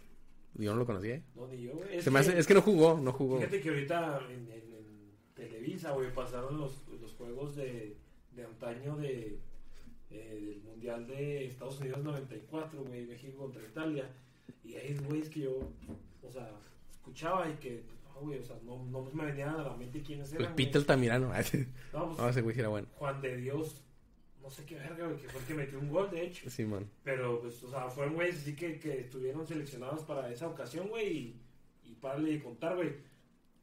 A: yo no lo conocía. ¿eh?
B: No, ni yo, güey. Es
A: Se me hace, es que no jugó, no jugó.
B: Fíjate que ahorita en, en- en Televisa, güey, pasaron los, los juegos de, de antaño de, eh, del Mundial de Estados Unidos 94, güey, México contra Italia. Y hay güeyes que yo, o sea, escuchaba y que, ah, güey, o sea, no, no me venían a la mente quiénes
A: El
B: eran.
A: Pita
B: güey.
A: Altamirano.
B: No, pues,
A: No, ese güey era bueno.
B: Juan de Dios, no sé qué verga, güey, que fue el que metió un gol, de hecho.
A: Sí, man.
B: Pero, pues, o sea, fueron güeyes así que, que estuvieron seleccionados para esa ocasión, güey, y, y párale de contar, güey.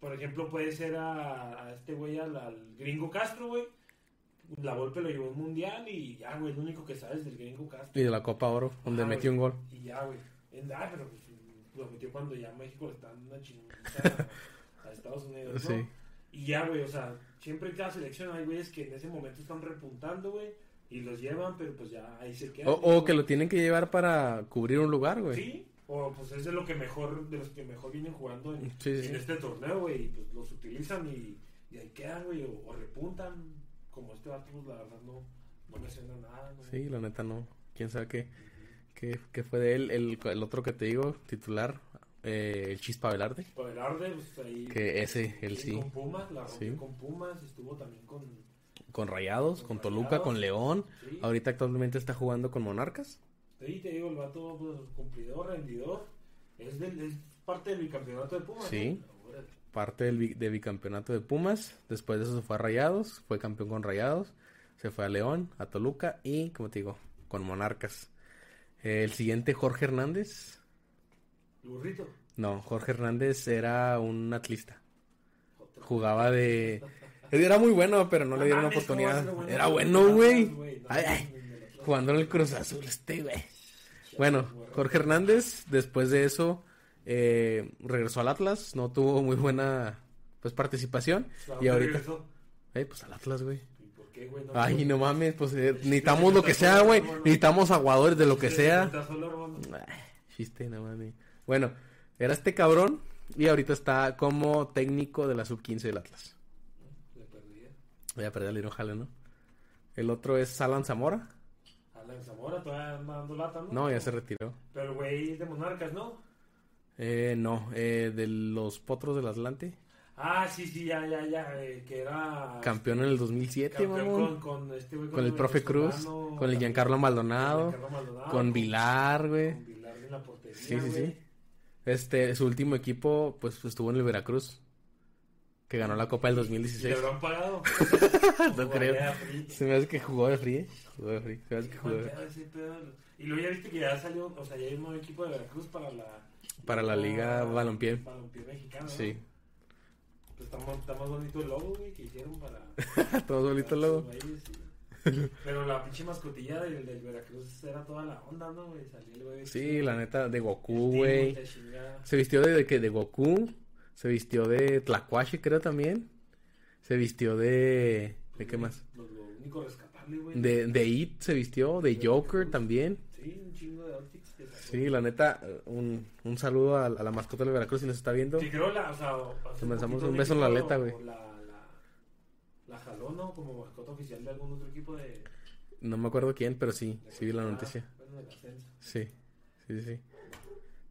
B: Por ejemplo, puede ser a, a este güey, al, al gringo Castro, güey. La Volpe lo llevó un mundial y ya, güey, el único que sabes del gringo Castro.
A: Y de la Copa Oro, donde
B: Ajá,
A: metió un gol.
B: Y ya, güey. Ah, pero pues, lo metió cuando ya México le está dando una chingada a, a Estados Unidos, ¿no?
A: Sí.
B: Y ya, güey, o sea, siempre en cada selección hay güeyes que en ese momento están repuntando, güey, y los llevan, pero pues ya ahí se quedan.
A: O, o que lo tienen que llevar para cubrir un lugar, güey.
B: Sí, o pues es de lo que mejor, de los que mejor vienen jugando en,
A: Sí, sí,
B: en
A: sí.
B: este torneo, güey, y pues los utilizan y, y ahí quedan, güey, o, o repuntan, como este vato, pues la verdad no, no me suena nada, ¿no?
A: Sí, la neta no. ¿Quién sabe qué, qué, qué fue de él? El, el otro que te digo, titular, eh, el Chispa Velarde.
B: Por el Arde, pues ahí.
A: Que ese, él sí.
B: Con Pumas, la rompió
A: Sí.
B: con Pumas, estuvo también con.
A: Con Rayados, con
B: Con
A: Toluca,
B: Rayados.
A: con León.
B: Sí,
A: Ahorita actualmente está jugando con Monarcas.
B: Sí, te digo, el vato pues, cumplidor, rendidor. Es, del, es parte del bicampeonato de Pumas.
A: Sí. Parte del bi- de bicampeonato de Pumas. Después de eso se fue a Rayados. Fue campeón con Rayados. Se fue a León, a Toluca y, como te digo, con Monarcas. El siguiente, Jorge Hernández.
B: El burrito.
A: No, Jorge Hernández era un atlista. Jugaba de... Era muy bueno, pero no le dieron
B: mames,
A: oportunidad.
B: ¿cómo va a ser
A: Era
B: bueno?
A: güey. Jugando en el Cruz Azul este, güey. Bueno, Jorge Hernández, después de eso, eh, regresó al Atlas. No tuvo muy buena pues participación.
B: ¿A
A: Y ahorita... Eh, pues al Atlas, güey.
B: ¿Y por qué, güey? No,
A: Ay,
B: no.
A: mames, pues eh, necesitamos lo que sea, güey. Necesitamos aguadores de lo que sea. Ay, chiste, no mames. Bueno, era este cabrón y ahorita está como técnico de la sub-15 del Atlas. Voy a perder el hilo, jale, ¿no? El otro es Alan Zamora.
B: Alan Zamora todavía anda dando lata, ¿no?
A: No, ya se retiró.
B: Pero, güey, es de Monarcas, ¿no?
A: Eh, no, eh, de los Potros del Atlante.
B: Ah, sí, sí, ya, ya, ya. eh, que era.
A: Campeón en el 2007,
B: campeón
A: mamón.
B: con, con este güey.
A: Con el profe Cruz, con el
B: también,
A: Giancarlo Maldonado,
B: Giancarlo Maldonado,
A: con Vilar, güey.
B: Con Vilar en la portería.
A: Sí, sí,
B: güey.
A: sí. Este, su último equipo, pues estuvo en el Veracruz. Que ganó la Copa del
B: ¿Y
A: 2016.
B: le habrán pagado?
A: No creo.
B: Free.
A: Se me hace que jugó de free. Jugó de free. Se me hace que jugó de
B: pedo. Y luego ya viste que ya salió, o sea, ya hay un nuevo equipo de Veracruz para la...
A: Para la Liga Balompié.
B: Balompié mexicana, ¿no?
A: Sí.
B: Pues está, más- está más bonito el logo, güey, que hicieron para...
A: Todo bonito el logo.
B: Pero la pinche mascotilla del, del Veracruz era toda la onda, ¿no, güey? Salía el güey.
A: Sí, la neta, de Goku, güey. Se vistió de, de que de Goku. Se vistió de Tlacuache, creo también. Se vistió de. ¿De qué más?
B: Lo, lo único rescatable, güey.
A: De, de It se vistió. De Joker también.
B: Sí, un chingo de outfits que sacó.
A: Sí, la neta, un, un saludo a, a la mascota del Veracruz si nos está viendo.
B: Sí, creo la, o sea,
A: un beso en la aleta, güey.
B: La, la, la jaló, ¿no? Como mascota oficial de algún otro equipo de...
A: No me acuerdo quién, pero sí,
B: de
A: sí vi la noticia.
B: Bueno.
A: Sí, sí, sí.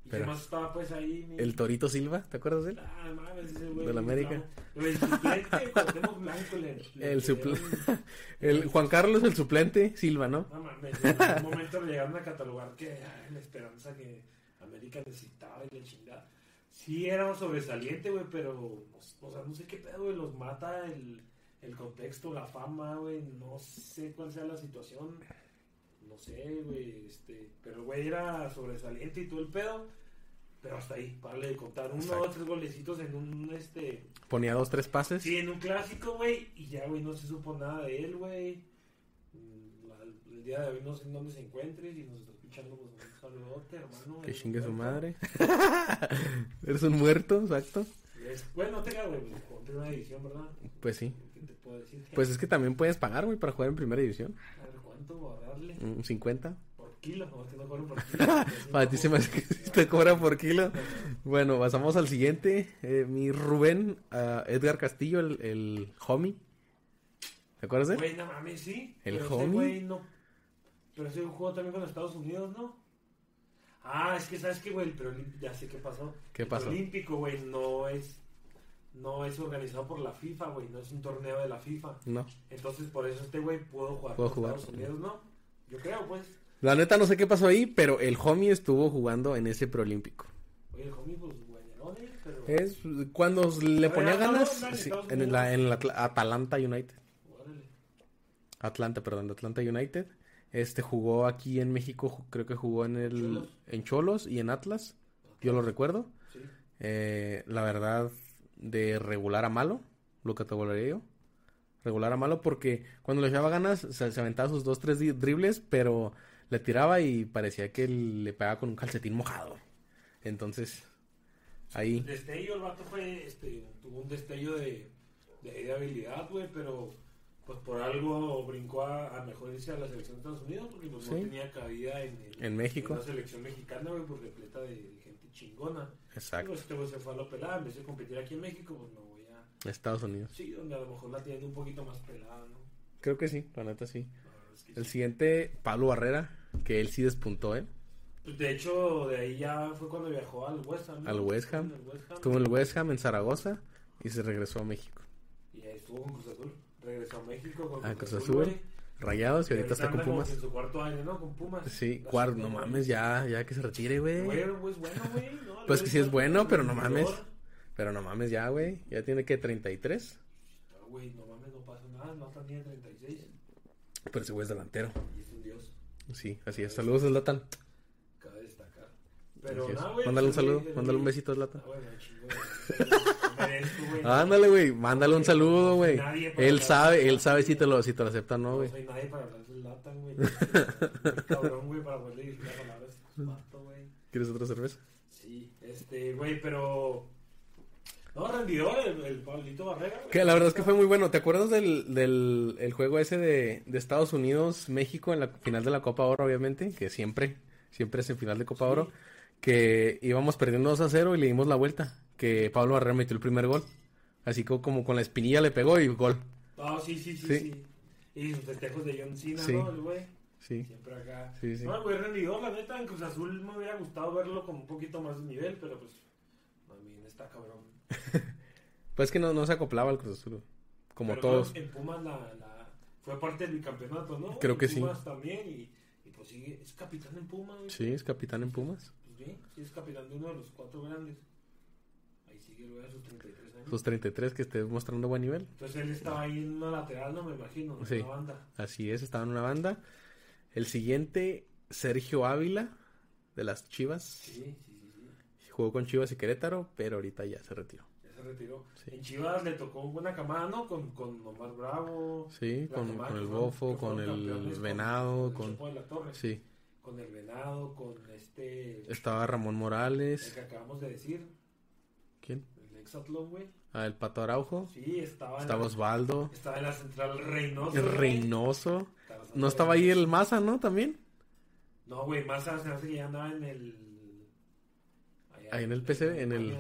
B: ¿Y
A: Pero-
B: estaba pues ahí? mi-
A: El Torito Silva, ¿te acuerdas de él?
B: Ah, mames, ese güey.
A: Del América.
B: El suplente, Cuauhtémoc Blanco le... le
A: El suple-
B: dieron-
A: El Juan Carlos, el suplente, Silva, ¿no?
B: No mames, en algún momento le llegaron a catalogar que ay, la esperanza que América necesitaba y la chingada. Sí era sobresaliente, güey, pero, o sea, no sé qué pedo, güey, los mata el, el contexto, la fama, güey, no sé cuál sea la situación, no sé, güey, este, pero, güey, era sobresaliente y todo el pedo. Pero hasta ahí, para de contar. Uno o tres golecitos en un, este...
A: Ponía dos, tres pases.
B: Sí, en un clásico, güey. Y ya, güey, no se supo nada de él, güey. Mm, El día de hoy no sé en dónde se encuentre. Si nos está escuchando, pues un saludote, hermano.
A: Que chingue su madre. Eres un muerto, exacto.
B: Es- Bueno, te güey, pues, con primera división, ¿verdad?
A: Pues sí.
B: ¿Qué te puedo decir?
A: Pues es que también puedes pagar, güey, para jugar en primera división.
B: A ver, ¿cuánto darle?
A: Un 50.
B: Por kilo, no, que no cobran por kilo.
A: Para ti se me hace que te cobra por kilo. Bueno, pasamos al siguiente. Eh, mi Rubén, ah, Edgar Castillo, el, el homie. ¿Te acuerdas de él?
B: Güey, no mames, sí.
A: ¿El
B: pero
A: homie?
B: güey no. Pero ese jugó también con Estados Unidos, ¿no? Ah, es que sabes que, güey, el preolímpico, ya sé qué pasó.
A: ¿Qué
B: el
A: pasó?
B: olímpico, güey, no es. No es organizado por la FIFA, güey. No es un torneo de la FIFA.
A: No.
B: Entonces, por eso este güey pudo jugar con
A: jugar.
B: Estados Unidos, ¿no? Yo creo, pues.
A: La neta no sé qué pasó ahí, pero el homie estuvo jugando en ese preolímpico.
B: Oye, el homie, pues. Pero.
A: Es cuando le ponía
B: no,
A: ganas
B: no,
A: sí, en, Atla- Atalanta United.
B: Órale.
A: Atlanta, perdón, Atlanta United. Este jugó aquí en México, creo que jugó en el
B: Cholos.
A: en Cholos y en Atlas. Yo lo recuerdo.
B: Sí.
A: Eh, la verdad, de regular a malo, lo categorizaría yo. Regular a malo porque cuando le echaba ganas se, se aventaba sus dos, tres dribles, pero le tiraba y parecía que le pegaba con un calcetín mojado. Entonces, ahí,
B: Destello, el vato fue, este, tuvo un destello de, de, de habilidad, güey, pero pues por algo brincó a, a mejor irse a la selección de Estados Unidos porque pues, no
A: Sí.
B: tenía cabida en, el-
A: En México.
B: en la selección mexicana, güey, pues repleta de, gente chingona. Y,
A: exacto,
B: pues, este se fue a la pelada, en vez de competir aquí en México, pues a...
A: Estados Unidos.
B: Sí, donde a lo mejor la tienen un poquito más pelada, ¿no?
A: Creo que sí, la neta sí.
B: Es que
A: El
B: sí.
A: siguiente, Pablo Barrera, que él sí despuntó, ¿eh?
B: Pues, de hecho, de ahí ya fue cuando viajó al West Ham. ¿no?
A: Al West Ham.
B: En el West Ham.
A: Estuvo en el West Ham, en Zaragoza, y se regresó a México.
B: Y ahí estuvo con Cruz Azul. Regresó a México con
A: A Cruz
B: Cruz
A: Azul.
B: güey.
A: Rayados y ahorita está con Pumas.
B: En su cuarto año, ¿no? Con Pumas.
A: Sí, cuarto, no mames, ya, ya que se retire, güey.
B: Güey, güey, es bueno, güey. ¿no?
A: Pues que sí es bueno, pero no mames. Pero no mames ya, güey. Ya tiene que 33.
B: Ah, Güey, no mames, no pasa nada. No está ni en 36.
A: Pero ese güey es delantero.
B: Y es un dios.
A: Sí, así es. Saludos a Zlatan.
B: Cabe destacar. Pero nada, güey.
A: Mándale un
B: pues,
A: saludo, mándale un besito a Zlatan.
B: Ah, de-.
A: Ándale, güey. Mándale un saludo, güey. Él sabe,
B: de
A: él sabe si te lo, si te lo acepta o no,
B: No
A: güey.
B: soy nadie para hablar del Latan, güey. Cabrón, güey, para poderle dirigir las palabras este güey.
A: ¿Quieres otra cerveza?
B: Sí, este, güey, pero. No, rendidor, el, el Pablito Barrera.
A: Que la verdad es que fue muy bueno. ¿Te acuerdas del, del el juego ese de, de Estados Unidos, México en la final de la Copa Oro, obviamente? Que siempre, siempre es en final de Copa
B: Sí.
A: Oro. Que íbamos perdiendo 2 a 0 y le dimos la vuelta. Que Pablo Barrera metió el primer gol. Así como, como con la espinilla le pegó y gol.
B: Ah, sí, sí, sí,
A: Sí.
B: sí. Y sus festejos de John Cena,
A: Sí.
B: ¿no? El güey.
A: Sí.
B: Siempre acá.
A: Sí, sí.
B: No, güey, rendidor, la neta. En Cruz Azul me hubiera gustado verlo con un poquito más de nivel, pero pues. También está cabrón.
A: Pues que no, no se acoplaba al Cruz Azul. Como
B: Pero
A: todos.
B: En Pumas la, la- fue parte del bicampeonato, ¿no?
A: Creo
B: En
A: que sí.
B: También. Y, y pues sigue. Es capitán en Pumas.
A: Sí, es capitán en Pumas.
B: Pues bien, sí es capitán de uno de los cuatro grandes. Ahí sigue el a sus 33 años.
A: Sus 33 que esté mostrando buen nivel.
B: Entonces él estaba ahí en una lateral, no me imagino, en
A: Sí.
B: una banda.
A: Así es, estaba en una banda. El siguiente, Sergio Ávila, de las Chivas.
B: Sí, sí, sí, sí.
A: Jugó con Chivas y Querétaro, pero ahorita ya se retiró.
B: Ya se retiró.
A: Sí.
B: En Chivas le tocó buena camada, ¿no? Con, con Omar Bravo.
A: Sí, con,
B: camada
A: con el Bofo, con el Venado,
B: el
A: con...
B: De la Torre.
A: Sí,
B: Con el Venado, con este.
A: estaba Ramón
B: El
A: Morales.
B: que acabamos de decir.
A: ¿Quién?
B: El Exatlón, güey.
A: Ah, el Pato Araujo.
B: Sí, estaba. en
A: Estaba
B: la-
A: Osvaldo.
B: Estaba en la central Reynoso.
A: El. Reynoso.
B: Estaba
A: ¿No estaba ahí el Maza, no? También.
B: No, güey, Massa se hace que ya andaba en el.
A: Ahí en el PCB, en el-.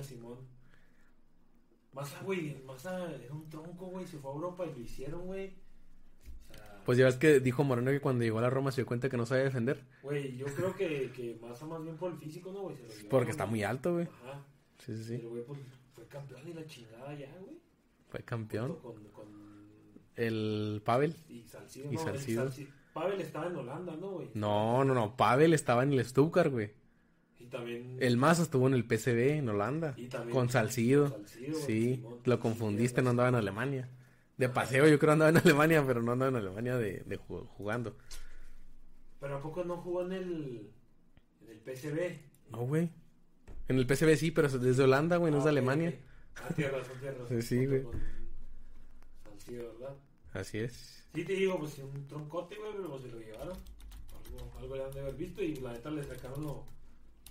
B: Massa, güey, Massa era un tronco, güey, se fue a Europa y lo hicieron, güey. O sea,
A: Pues ya ves que dijo Moreno que cuando llegó a la Roma se dio cuenta que no sabía defender.
B: güey, yo creo que, que Massa más bien por el físico, ¿no, güey?
A: Porque está muy alto, güey.
B: Ajá.
A: Sí, sí, sí.
B: Pero, güey, pues fue campeón y la chingada ya, güey.
A: Fue campeón.
B: Con, con...
A: El Pavel.
B: Y Salcido,
A: Y
B: no,
A: Salcido.
B: Salci- Pavel estaba en Holanda, ¿no, güey?
A: No, no, no. Pavel estaba en el Stuttgart, güey.
B: Y también...
A: El Maza estuvo en el PCB en Holanda.
B: y también
A: Con Salcido.
B: con Salcido, güey,
A: Sí, lo confundiste, no andaba en. Alemania. De paseo yo creo andaba en Alemania, pero no andaba en Alemania de, de ju- jugando.
B: Pero ¿a poco no jugó en el, en el PCB?
A: No, güey. En el PSV sí, pero es desde Holanda, güey, no es de
B: Ah,
A: Alemania.
B: Ah, tienes razón.
A: Sí, güey.
B: Con Salcido, ¿verdad?
A: Así es.
B: Sí te digo, pues un troncote, güey, pero pues se lo llevaron. Algo, algo le han de haber visto y la neta le sacaron lo,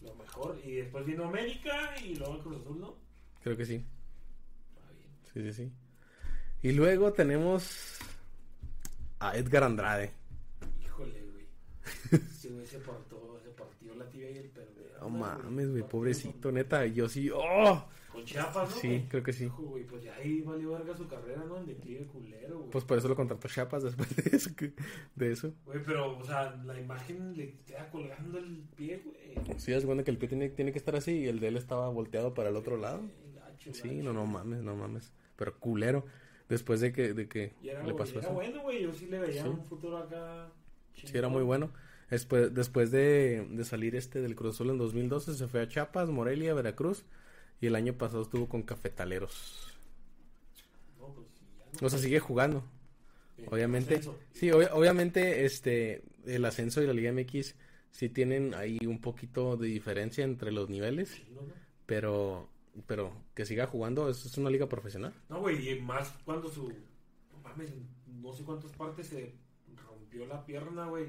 B: lo mejor. Y después vino América y luego el Cruz Azul, ¿no?
A: Creo que sí.
B: Está bien.
A: Sí, sí, sí. Y luego tenemos a Edgar Andrade.
B: Híjole, güey. Sí, güey, se partió, se partió la tibia y el perdedor.
A: No mames, güey, pobrecito, neta. Yo sí. ¡Oh!
B: Con Chiapas, ¿no?
A: Sí,
B: güey?
A: creo que sí.
B: Güey, pues ya ahí valió verga su carrera, ¿no? En declive culero, güey.
A: Pues por eso lo contrató Chiapas después de eso. De eso.
B: Güey, pero, o sea, la imagen le queda colgando el pie, güey.
A: Sí, es bueno que el pie tiene, tiene que estar así y el de él estaba volteado para el otro lado.
B: Eh, gacho,
A: Sí,
B: gacho.
A: no, no mames, no mames. Pero culero. Después de que, de que
B: Y era,
A: le pasó
B: era
A: eso.
B: bueno, güey. Yo sí le veía
A: Sí.
B: un futuro acá.
A: Sí, era muy bueno. Después, después de, de salir este del Cruz Azul en 2012, se fue a Chiapas, Morelia, Veracruz. Y el año pasado estuvo con Cafetaleros.
B: No, pues no.
A: O sea, sigue jugando.
B: Bien,
A: Obviamente. Sí, obvia- obviamente, este, el ascenso y la Liga MX sí tienen ahí un poquito de diferencia entre los niveles. Pero, pero que siga jugando, es, es una liga profesional.
B: No, güey, y más cuando su. No mames, no sé cuántas partes se rompió la pierna, güey.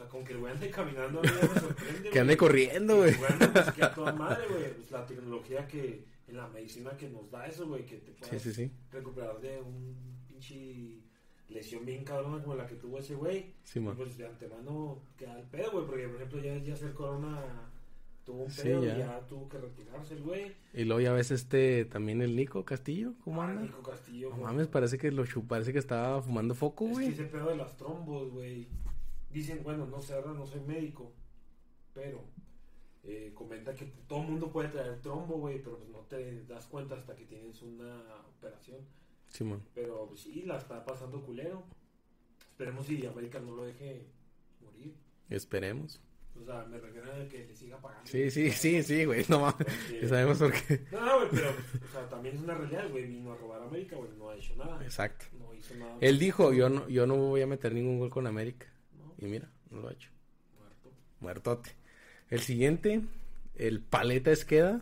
B: Sea, con que el güey ande caminando, a mí ya me sorprende.
A: Que
B: güey.
A: ande corriendo, güey.
B: Güey ande, pues, que a toda madre, güey. Pues la tecnología que. En la medicina que nos da eso, güey, que te
A: Sí,
B: puedas
A: sí, sí.
B: recuperar de un pinche lesión bien cabrona como la que tuvo ese güey.
A: Simón.
B: Pues de antemano queda el pedo, güey, porque por ejemplo ya, ya el corona tuvo un
A: Sí,
B: pedo
A: ya.
B: y ya tuvo que retirarse el güey.
A: Y luego ya ves este, también el Nico Castillo, ¿cómo
B: Ah,
A: anda?
B: Nico Castillo,
A: No
B: güey.
A: mames, parece que lo parece que estaba fumando foco,
B: Es que
A: güey.
B: ese pedo de las trombos, güey. Dicen, bueno, no sé, ahora no soy médico, pero eh, comenta que todo el mundo puede traer trombo, güey, pero pues no te das cuenta hasta que tienes una operación.
A: Simón.
B: Pero pues, sí, la está pasando culero. Esperemos si América no lo deje morir.
A: Esperemos.
B: O sea, me refiero a que le siga pagando.
A: Sí, sí, sí, sí, güey. No mames.
B: Porque-
A: Ya sabemos por qué.
B: No, no, güey, pero o sea, también es una realidad, güey. Vino a robar a América, güey. No ha hecho nada.
A: Exacto.
B: No hizo nada.
A: Él dijo, yo no, yo no voy a meter ningún gol con América. Y mira, no lo ha hecho.
B: muerto.
A: Muertote. El siguiente, el Paleta Esqueda.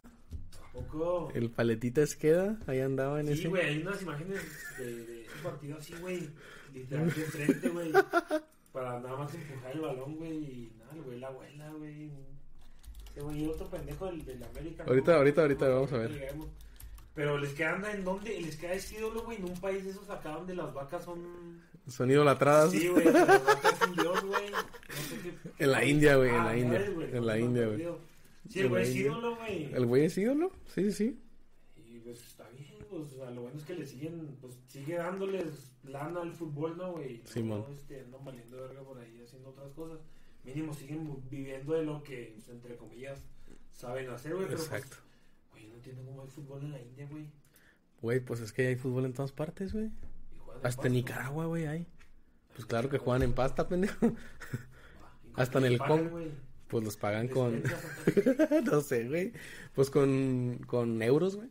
B: Tampoco.
A: El Paletita Esqueda. Ahí andaba en
B: Sí,
A: ese.
B: güey, hay unas imágenes de, de ese partido así, güey. Literal de frente, güey. Para nada más empujar el balón, güey. Y nada, el güey, la abuela, güey. Ese güey, otro pendejo del, del América.
A: Ahorita,
B: ¿no?
A: ahorita, ahorita, vamos a ver.
B: Pero les queda en dónde, les queda ese ídolo, güey, en un país esos acá donde las vacas son.
A: Son idolatradas.
B: Sí, güey, vacas son Dios, güey. No sé qué.
A: En la India, güey, en
B: Ah,
A: la
B: ya
A: India. En la India, güey.
B: Sí, el güey es ídolo, güey.
A: ¿El güey es ídolo? Sí, sí, sí.
B: Y pues está bien, pues, o sea, lo bueno es que le siguen, pues sigue dándoles lana al fútbol, ¿no, güey?
A: Simón.
B: No, este, andan valiendo verga por ahí haciendo otras cosas. Mínimo siguen viviendo de lo que, pues, entre comillas, saben hacer, güey. Pero,
A: Exacto.
B: pues, güey, no entiendo cómo hay fútbol en la India, güey.
A: Güey, pues es que hay fútbol en todas partes, güey. Hasta en. Nicaragua, güey, hay. Pues claro que juegan en pasta, pendejo.
B: Ah, ¿y cómo
A: hasta en el Congo. Pues los pagan con... no sé, güey. Pues con, con euros, güey.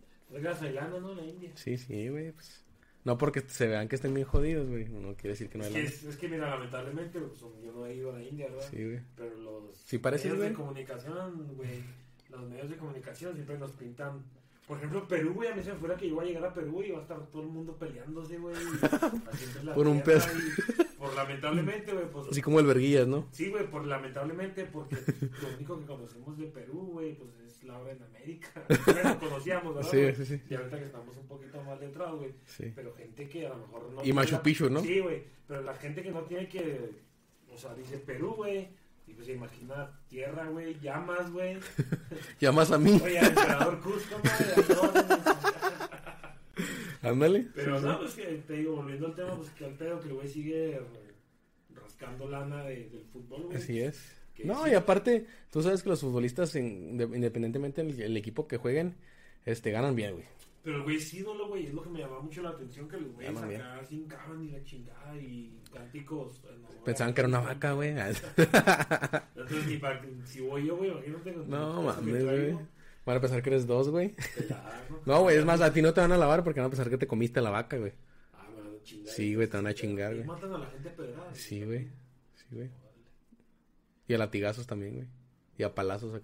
B: ¿no? La India.
A: Sí, sí, güey. Pues. No porque se vean que estén bien jodidos, güey. No quiere decir que no
B: Es
A: hay
B: que,
A: lana.
B: es, es que, mira, lamentablemente, pues, yo no he ido a la India, ¿verdad?
A: Sí, güey.
B: Pero los
A: Sí parece,
B: medios de
A: güey.
B: comunicación, güey, los medios de comunicación siempre nos pintan. Por ejemplo, Perú, güey, a mí se me fuera que yo iba a llegar a Perú y iba a estar todo el mundo peleándose, güey. haciendo la
A: Por un pedazo.
B: y Por lamentablemente, güey, pues.
A: Así como el Verguillas, ¿no?
B: Sí, güey, por lamentablemente, porque lo único que conocemos de Perú, güey, pues es Laura en América. Bueno, conocíamos, ¿verdad?
A: Sí, sí, sí.
B: Y ahorita que estamos un poquito más letrados, güey.
A: Sí.
B: Pero gente que a lo mejor no.
A: Y Machu
B: la-
A: Picchu, ¿no?
B: Sí, güey. Pero la gente que no tiene que. O sea, dice Perú, güey. Y pues se imagina tierra, güey. Llamas, güey.
A: Llamas a mí.
B: Oye, al emperador Cusco.
A: Ándale.
B: Pero no, pues que te digo, volviendo al tema, pues que al pedo que el güey sigue rascando lana de- del fútbol, güey.
A: Así es. No, y aparte, tú sabes que los futbolistas, en- de- independientemente del el equipo que jueguen, este, ganan bien, güey.
B: Pero el güey es ídolo, güey. Es lo que me llama mucho la atención. Que los güeyes acá sin caban y la chingada y cánticos. eh, no,
A: Pensaban que era una vaca, güey.
B: Entonces, ni para que- si voy yo, güey, imagínate.
A: No mames, güey. Van a pensar que eres dos, güey. No, güey, es más, a ti no te van a lavar porque van a pensar que te comiste la vaca, güey.
B: Ah, me van a chingar.
A: Sí, güey, te van a chingar, güey.
B: Matan a la gente pedrada.
A: Sí, güey. Sí, güey. Y a latigazos también, güey. Y a palazos. a-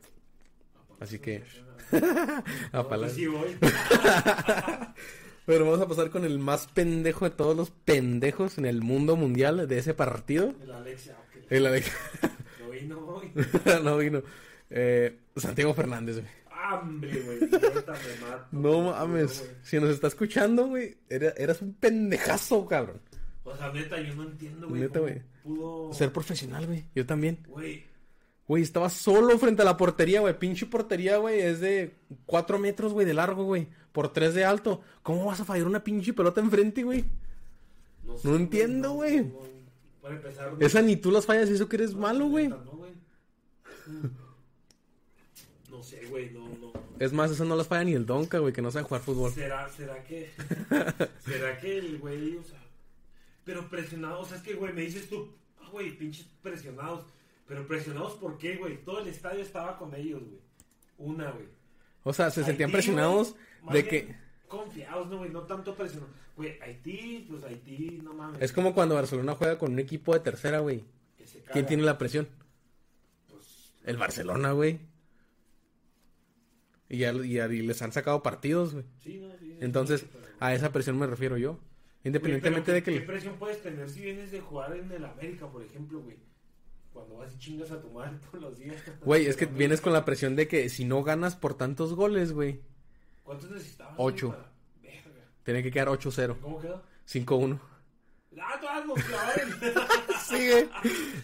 A: Así que, a
B: No,
A: palas.
B: pues sí voy.
A: Pero vamos a pasar con el más pendejo de todos los pendejos en el mundo mundial de ese partido.
B: El Alexia, ok.
A: El Alex.
B: No voy, no voy.
A: no vino. Eh, Santiago Fernández, güey.
B: Hambre, güey.
A: No mames. Si nos está escuchando, güey, era- eras un pendejazo, cabrón.
B: O sea, neta, yo no entiendo, güey.
A: Neta, güey.
B: Pudo.
A: Ser profesional, güey. Yo también.
B: Güey.
A: Güey, estaba solo frente a la portería, güey. Pinche portería, güey. Es de 4 metros, güey, de largo, güey. Por 3 de alto. ¿Cómo vas a fallar una pinche pelota enfrente, güey?
B: No,
A: No entiendo, güey.
B: no, Para empezar.
A: Esa ni tú las fallas eso que eres
B: no,
A: malo, güey.
B: No, sé, güey. No, no.
A: Es más, esa no las falla ni el Donka, güey, que no sabe jugar fútbol.
B: ¿Será, será que. será que el güey, o sea. Pero presionados, o sea, es que, güey, me dices tú, ah, güey, pinches presionados. Pero presionados, ¿por qué, güey? Todo el estadio estaba con ellos, güey. Una, güey.
A: O sea, se sentían presionados
B: güey,
A: de que...
B: Confiados, no, güey, no tanto presionados. Güey, Haití, pues Haití, no mames.
A: Es como cuando Barcelona juega con un equipo de tercera, güey. ¿Quién tiene la presión?
B: Pues,
A: El Barcelona, güey. Y ya, y ya- y les han sacado partidos, güey.
B: sí, no, sí, sí,
A: Entonces,
B: pero-
A: a esa presión me refiero yo. Independientemente de que...
B: ¿Qué presión puedes tener si vienes de jugar en el América, por ejemplo, güey? Cuando vas y chingas a tu madre todos los días.
A: Güey, es que vienes con la presión de que si no ganas por tantos goles, güey,
B: ¿Cuántos necesitabas?
A: Ocho.
B: para- Verga.
A: tiene que quedar 8-0,
B: ¿Cómo quedó?
A: 5-1.
B: ¡Ah, todas!
A: Sí, güey.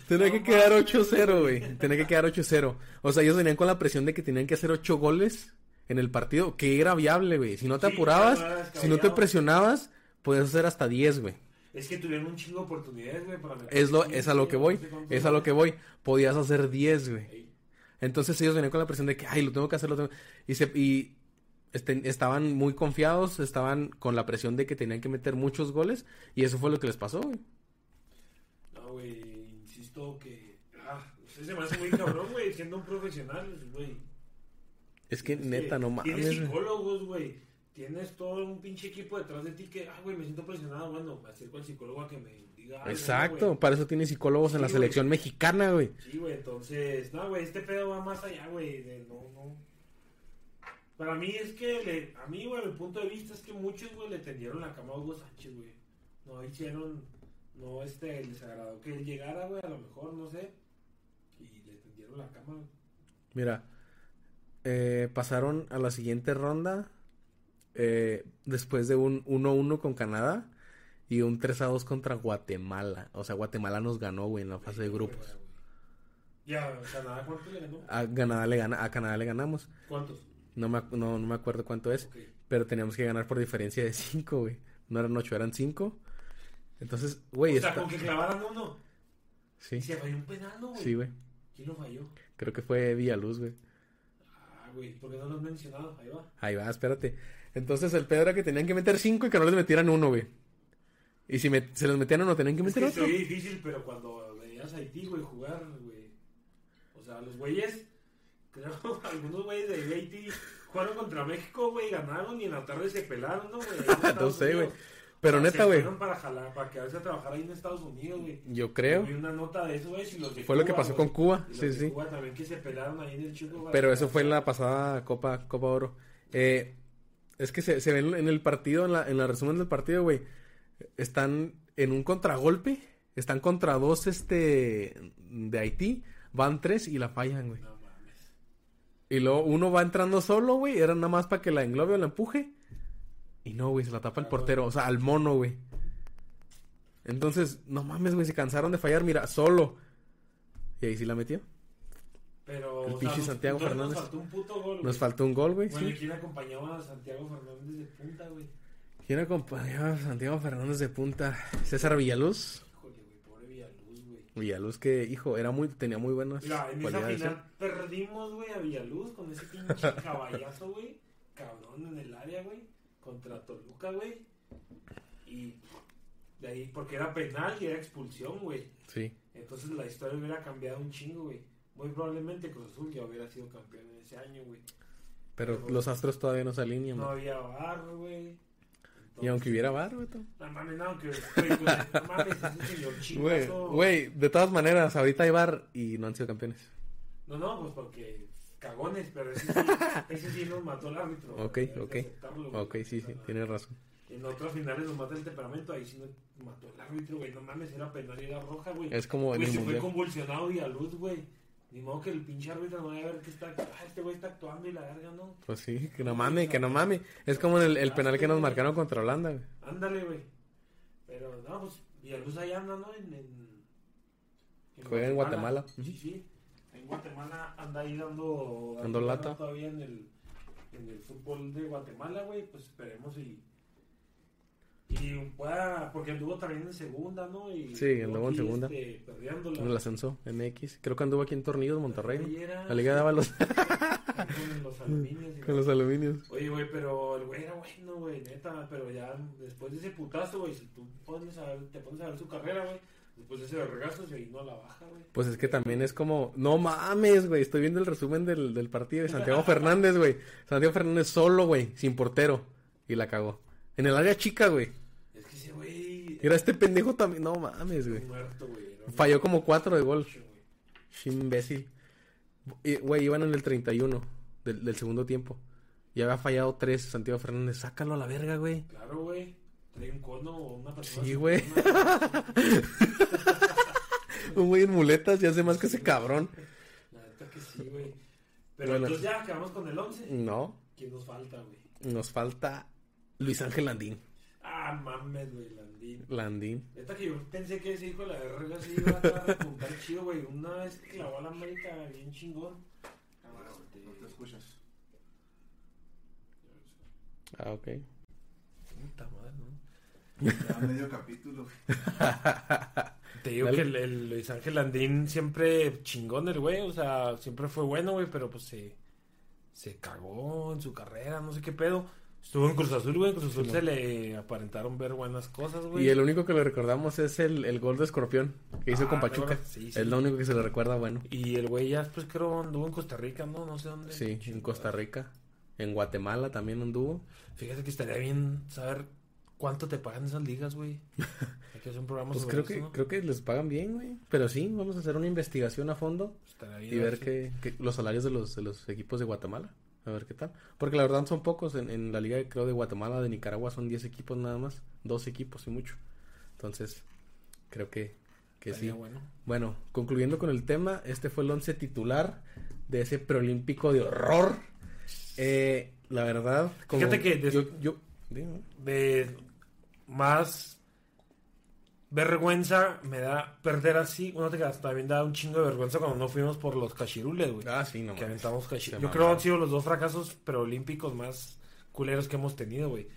A: Tiene
B: No
A: que quedar
B: mames,
A: 8-0, güey. Tiene que quedar 8-0. O sea, ellos venían con la presión de que tenían que hacer 8 goles en el partido, que era viable, güey. Si no te
B: Sí,
A: apurabas, si no te presionabas, podías hacer hasta 10, güey.
B: Es que tuvieron un chingo de oportunidades, güey, para meter.
A: Es, lo, es a lo que voy. Es a lo que voy. Podías hacer 10, güey.
B: Ey.
A: Entonces ellos venían con la presión de que, ay, lo tengo que hacer, lo tengo... Y, se, y este, estaban muy confiados, estaban con la presión de que tenían que meter muchos goles. Y eso fue lo que les pasó, güey.
B: No, güey, insisto que. Ah, usted se me hace muy cabrón, güey, siendo un profesional, güey.
A: Es que neta,
B: que
A: no mames,
B: Tienes psicólogos, güey. Tienes todo un pinche equipo detrás de ti que, ah, güey, me siento presionado. Bueno, me acerco al psicólogo a que me diga. algo,
A: Exacto, para eso tiene psicólogos en la
B: güey.
A: selección mexicana, güey.
B: Sí, güey, entonces, no, güey, este pedo va más allá, güey, de no, no. Para mí es que, le, a mí, güey, mi punto de vista es que muchos, güey, le tendieron la cama a Hugo Sánchez, güey. No hicieron, no, este, les agradó que él llegara, güey, a lo mejor, no sé. Y le tendieron la cama, güey.
A: Mira, eh, pasaron a la siguiente ronda eh, después de un 1-1 con Canadá y un 3-2 contra Guatemala. O sea, Guatemala nos ganó, güey, en la fase de grupos.
B: Ya, Canadá, ¿cuánto le ganó?
A: A Canadá le, gana, a Canadá le ganamos.
B: ¿Cuántos?
A: No me, no, no me acuerdo cuánto es,
B: Ok.
A: pero teníamos que ganar por diferencia de 5, güey. No eran 8, eran 5. Entonces, güey,
B: o sea,
A: está...
B: con que clavaran uno.
A: Sí,
B: se falló un penal, ¿no, güey?
A: sí, güey.
B: ¿Quién lo falló?
A: Creo que fue Villaluz, güey.
B: Ah, güey, ¿por qué no lo has mencionado? Ahí va.
A: Ahí va, espérate. Entonces el pedo era que tenían que meter 5 y que no les metieran uno, güey. Y si me- se los metían uno, tenían que
B: Es
A: meter
B: que
A: otro.
B: oye difícil, pero cuando veías a Haití, güey, jugar, güey. O sea, los güeyes, creo, algunos güeyes de Haití jugaron contra México, güey, ganaron y en la tarde se pelaron, ¿no, güey?
A: No sé, güey. Pero
B: O sea,
A: neta, güey.
B: fueron para jalar, para quedarse a trabajar ahí en Estados Unidos, güey.
A: Yo creo.
B: Vi una nota de eso, güey, si los de
A: Fue lo que pasó con Cuba,
B: Y los
A: sí,
B: de
A: sí.
B: Cuba también que se pelaron ahí en el Chuco. güey.
A: Pero eso fue en la pasada Copa, Copa Oro. Eh, es que se, se ven en el partido, en la, en la resumen del partido, güey. Están en un contragolpe. Están contra dos este de Haití. Van tres y la fallan, güey.
B: No mames.
A: Y luego uno va entrando solo, güey. Era nada más para que la englobe o la empuje. Y no, güey, se la tapa el
B: Ah,
A: portero. O sea, al mono, güey. Entonces, no mames, güey, se cansaron de fallar. Mira, solo. Y ahí sí la metió.
B: Pero,
A: El pinche
B: nos-
A: Santiago
B: entonces
A: Fernández.
B: Nos faltó un puto gol,
A: Nos faltó un gol, güey,
B: Bueno, ¿y
A: sí.
B: quién acompañaba a Santiago Fernández de punta, güey?
A: ¿Quién acompañaba a Santiago Fernández de punta? César Villaluz.
B: Híjole, güey, pobre Villaluz, güey.
A: Villaluz que, hijo, era muy, tenía muy buenas
B: Mira, en esa
A: cualidades. ¿eh?
B: final perdimos, güey, a Villaluz con ese pinche caballazo, güey. Cabrón en el área, güey. Contra Toluca, güey. Y de ahí, porque era penal y era expulsión, güey.
A: Sí.
B: Entonces la historia hubiera cambiado un chingo, güey. Muy probablemente Cruz Azul ya hubiera sido campeón en ese año, güey.
A: Pero los astros todavía no se alinean.
B: No había barro, güey.
A: y aunque hubiera bar, güey.
B: No mames, no, aunque. Güey, güey, no mames,
A: güey, de todas maneras, ahorita hay bar y no han sido campeones.
B: No, no, pues porque cagones, pero ese sí, ese sí nos mató el árbitro.
A: Ok, ok. Ok, sí, sí, tienes razón.
B: En otras finales nos mata el temperamento, ahí sí nos mató el árbitro, güey. No mames, era penal y era roja, güey.
A: Es como en el
B: se fue convulsionado y a luz, güey. Ni modo que el pinche árbitro no vaya a ver que está. Ah, este güey está actuando y la verga, ¿no?
A: Pues sí, que no mame, que no mame. Es como el, el penal que nos marcaron contra Holanda, güey.
B: Ándale, güey. Pero no, pues Villaluz ahí anda, ¿no? En, en,
A: Juega en Guatemala.
B: Sí, sí. En Guatemala anda ahí dando.
A: Dando lata.
B: Todavía en el, en el fútbol de Guatemala, güey. Pues esperemos y. Y pueda. Porque anduvo también en segunda, ¿no? Y
A: Sí, anduvo en
B: aquí,
A: segunda.
B: Este.
A: En el ascenso MX. Creo que anduvo aquí en Tornillos, Monterrey,
B: Ahí
A: ¿no?
B: era-
A: La Liga de Ábalos
B: Con los aluminios. y
A: con los aluminios.
B: Oye, güey, pero el güey era bueno, güey, neta, pero ya después de ese putazo, güey, si tú pones a ver, te pones a ver su carrera, güey, de ese regazo se a la baja, güey.
A: Pues es que también es como, no mames, güey. Estoy viendo el resumen del, del partido de Santiago Fernández, güey. Santiago Fernández solo, güey, sin portero. Y la cagó. En el área chica, güey.
B: Es que ese güey
A: Era este pendejo también. No mames, güey.
B: muerto,
A: Falló como cuatro de gol. Imbécil. Y, Güey, iban en el 31 del, del segundo tiempo. Y había fallado tres. Santiago Fernández, sácalo a la verga, güey.
B: Claro, güey. Trae un cono o una persona.
A: Sí, güey. Un güey en muletas y hace más que ese cabrón.
B: La neta que sí, güey. Pero
A: Bueno.
B: entonces ya quedamos con el 11.
A: No,
B: ¿Quién nos falta, güey?
A: nos falta Luis Ángel Landín.
B: Ah, mames, güey, Landín.
A: Landín.
B: Neta que yo pensé que ese hijo de la verga se iba a repuntar chido, güey. Una vez que clavó a la América bien chingón.
C: No te escuchas.
A: Ah, ok.
B: Puta madre, ¿no?
C: Ya medio capítulo.
B: Te digo
A: Dale.
B: que el, el Luis Ángel Landín siempre chingón el güey, o sea, siempre fue bueno, güey, pero pues se, se cagó en su carrera, no sé qué pedo. Estuvo en Cruz Azul, güey, en Cruz Azul
A: Sí,
B: se le aparentaron ver buenas cosas, güey.
A: Y el único que le recordamos es el, el gol de Escorpión que hizo
B: Ah,
A: con
B: ¿te
A: Pachuca.
B: acuerdas? Sí, sí.
A: Es lo único que se le recuerda bueno.
B: Y el güey ya después creo anduvo en Costa Rica, ¿no? No sé dónde.
A: Sí, en Costa Rica. En Guatemala también anduvo.
B: Fíjate que estaría bien saber cuánto te pagan esas ligas, güey. Hay que hacer un programa
A: Pues
B: sobre
A: creo
B: eso,
A: que,
B: ¿no?
A: creo que les pagan bien, güey. Pero sí, vamos a hacer una investigación a fondo
B: bien
A: y ver qué, qué- los salarios de los, de los equipos de Guatemala. A ver qué tal. Porque la verdad son pocos. En, en la liga, creo, de Guatemala, de Nicaragua son 10 equipos nada más. Dos equipos y mucho. Entonces, creo que, que sí.
B: bueno.
A: Bueno, concluyendo con el tema, este fue el once titular de ese preolímpico de horror. Eh, la verdad, como
B: Fíjate que
A: yo, yo,
B: de más vergüenza me da perder así. Uno te también da un chingo de vergüenza cuando no fuimos por los cachirules, güey.
A: ah, sí, no,
B: que aventamos cachirules. Yo creo que han sido los dos fracasos preolímpicos más culeros que hemos tenido, güey.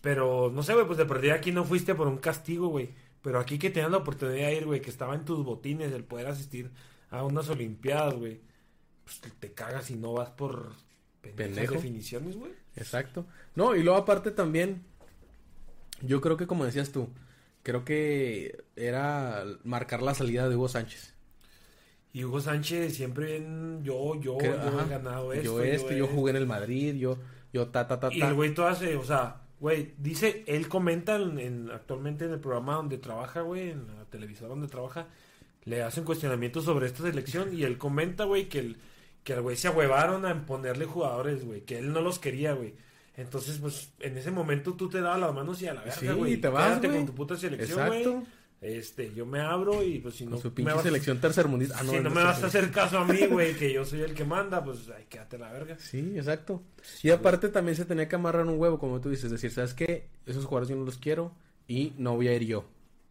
B: Pero no sé, güey, pues de perdida aquí no fuiste por un castigo, güey. Pero aquí que tenías la oportunidad de ir, güey, que estaba en tus botines el poder asistir a unas olimpiadas, güey. Pues te cagas y no vas por pendejas
A: Pendejo.
B: definiciones, güey.
A: Exacto. No, y luego aparte también, yo creo que como decías tú, creo que era marcar la salida de Hugo Sánchez.
B: Y Hugo Sánchez siempre bien, yo, yo,
A: Que-
B: yo
A: ajá,
B: he ganado esto.
A: yo este, yo
B: esto.
A: jugué en el Madrid, yo, yo ta, ta, ta,
B: Y
A: ta.
B: el güey todo hace, o sea, güey, dice, él comenta en, en- actualmente en el programa donde trabaja, güey, en la televisora donde trabaja, le hacen cuestionamientos sobre esta selección y él comenta, güey, que el que al güey se ahuevaron a ponerle jugadores, güey, que él no los quería, güey. Entonces, pues, en ese momento tú te dabas las manos y a la
A: Sí,
B: verga, güey.
A: te vas,
B: quédate
A: güey.
B: con tu puta selección, güey.
A: Exacto.
B: Este, yo me abro y pues si
A: Con
B: no
A: su
B: me
A: pinche
B: vas-
A: selección tercermundista. Ah,
B: si no
A: no
B: me vas a hacer caso a mí, güey, que yo soy el que manda, pues ay, quédate la verga.
A: Sí, exacto. Y aparte también se tenía que amarrar un huevo, como tú dices, decir, ¿sabes qué? Esos jugadores yo no los quiero y no voy a ir yo,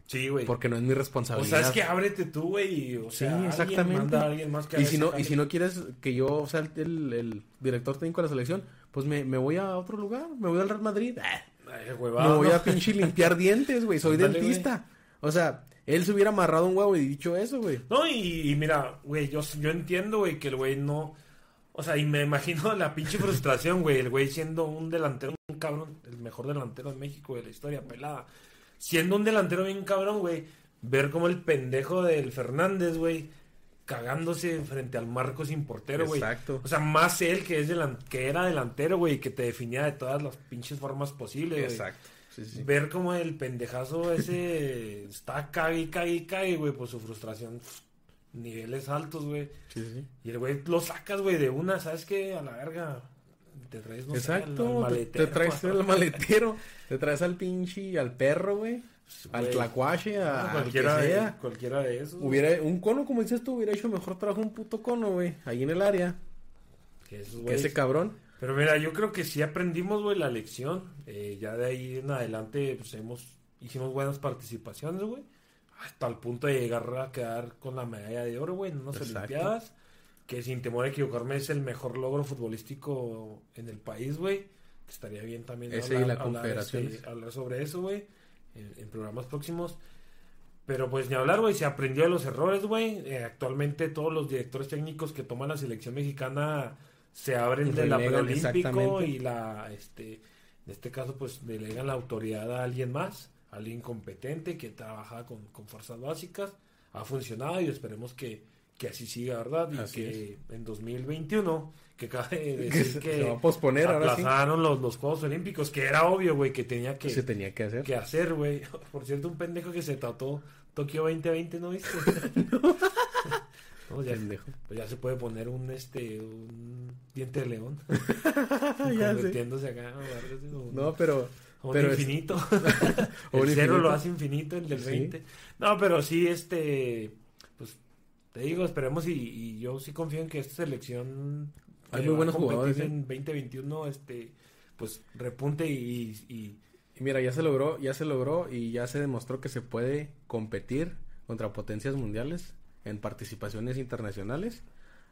B: Sí, güey.
A: porque no es mi
B: O
A: responsabilidad.
B: sea, es que ábrete tú, güey. O
A: Sí,
B: sea, alguien
A: exactamente.
B: manda a alguien más que
A: y si no y si no quieres que yo sea el, el director técnico de la selección, pues me, me voy a otro lugar, me voy al Real Madrid. Ah, me voy
B: ¿no?
A: a pinche limpiar dientes, güey, soy dentista. O sea, él se hubiera amarrado un huevo y dicho eso, güey.
B: No, y, y mira, güey, yo, yo entiendo, güey, que el güey no... O sea, y me imagino la pinche frustración, güey. El güey siendo un delantero, un cabrón, el mejor delantero de México de la historia, pelada. Siendo un delantero bien cabrón, güey. Ver como el pendejo del Fernández, güey, cagándose frente al marco sin portero, güey.
A: Exacto.
B: O sea, más él que es delan- que era delantero, güey, que te definía de todas las pinches formas posibles, güey.
A: Exacto. Sí, sí.
B: Ver como el pendejazo ese está cague cague cague, güey, por su frustración. niveles altos, güey.
A: Sí, sí.
B: Y el güey lo sacas, güey, de una, ¿sabes qué? A la verga. Te traes, no sé, al- al
A: Exacto, te- te,
B: maletero,
A: traes al maletero, te traes al pinche, al perro, güey, al tlacuache,
B: No,
A: a, al que
B: cualquiera, de, cualquiera de esos.
A: Hubiera, un cono, como dices tú, hubiera hecho mejor trabajo un puto cono, güey, ahí en el área,
B: Que esos
A: que
B: güeyes-
A: ese cabrón.
B: Pero mira, yo creo que sí aprendimos, güey, la lección. Eh, ya de ahí en adelante, pues hemos, hicimos buenas participaciones, güey. Hasta el punto de llegar a quedar con la medalla de oro, güey, en unas
A: Exacto.
B: Olimpiadas. Que sin temor a equivocarme es el mejor logro futbolístico en el país, güey. Estaría bien también
A: Ese y la Confederaciones.
B: este, hablar sobre eso, güey, en, en programas próximos. Pero pues ni hablar, güey, se aprendió de los errores, güey. Eh, actualmente todos los directores técnicos que toman la selección mexicana se abren de la preolímpico y la, este, en este caso, pues delegan la autoridad a alguien más, a alguien competente que trabaja con, con fuerzas básicas. Ha funcionado y esperemos que, que así siga, ¿verdad? Y
A: Así
B: que en 2021, que cabe
A: Que
B: decir que
A: se va a posponer ahora sí.
B: aplazaron los, los Juegos Olímpicos, que era obvio, güey, que tenía que,
A: Se tenía que hacer.
B: que hacer, güey. Por cierto, un pendejo que se trató Tokio 2020, ¿no viste? No, ya,
A: Pendejo.
B: pues ya se puede poner un este un diente de león
A: ya
B: convirtiéndose acá ¿no?
A: No, pero,
B: como
A: pero es-
B: infinito
A: O un
B: el cero
A: infinito.
B: lo hace infinito el del
A: Sí.
B: 20 no pero sí este te digo esperemos y, y yo sí confío en que esta selección
A: Hay muy buenos jugadores, ¿eh?
B: en 2021 este pues repunte y,
A: mira, ya se logró, ya se logró y ya se demostró que se puede competir contra potencias mundiales en participaciones internacionales.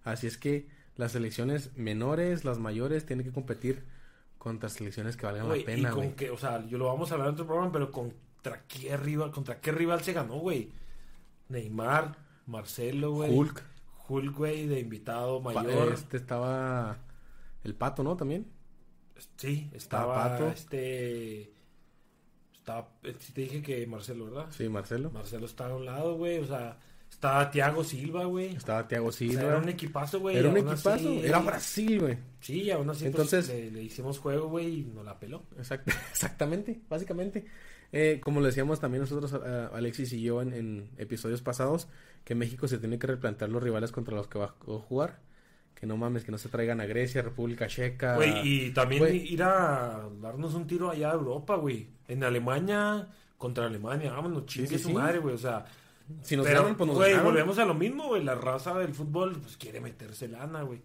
A: Así es que las selecciones menores, las mayores, tienen que competir contra selecciones que valgan la pena,
B: y con
A: güey.
B: que, o sea, yo lo vamos a hablar en otro programa, pero contra qué rival, contra qué rival se ganó, güey. Neymar, Marcelo, güey.
A: Hulk,
B: Hulk, güey, de invitado mayor.
A: este estaba el Pato, ¿no? También.
B: Sí, estaba
A: Pato.
B: este estaba eh, te dije que Marcelo, ¿verdad?
A: Sí, Marcelo.
B: Marcelo está a un lado, güey, o sea, estaba Thiago Silva, güey.
A: Estaba Thiago
B: O sea,
A: Silva.
B: era un equipazo, güey.
A: Era un equipazo.
B: así-
A: Era Brasil, güey.
B: Sí, y aún así
A: Entonces-
B: pues, le, le hicimos juego, güey, y nos la peló.
A: Exact- exactamente, básicamente. Eh, como le decíamos también nosotros, Alexis y yo, en, en episodios pasados, que México se tiene que replantear los rivales contra los que va a jugar. Que no mames, que no se traigan a Grecia, República Checa.
B: Güey, y también ir a darnos un tiro allá a Europa, güey. En Alemania, contra Alemania, vámonos, chingue
A: sí,
B: su
A: sí.
B: madre, güey, o sea.
A: Si nos
B: pero,
A: ganan, pues nos
B: güey,
A: ganaron.
B: volvemos a lo mismo, güey. La raza del fútbol, pues quiere meterse lana, güey.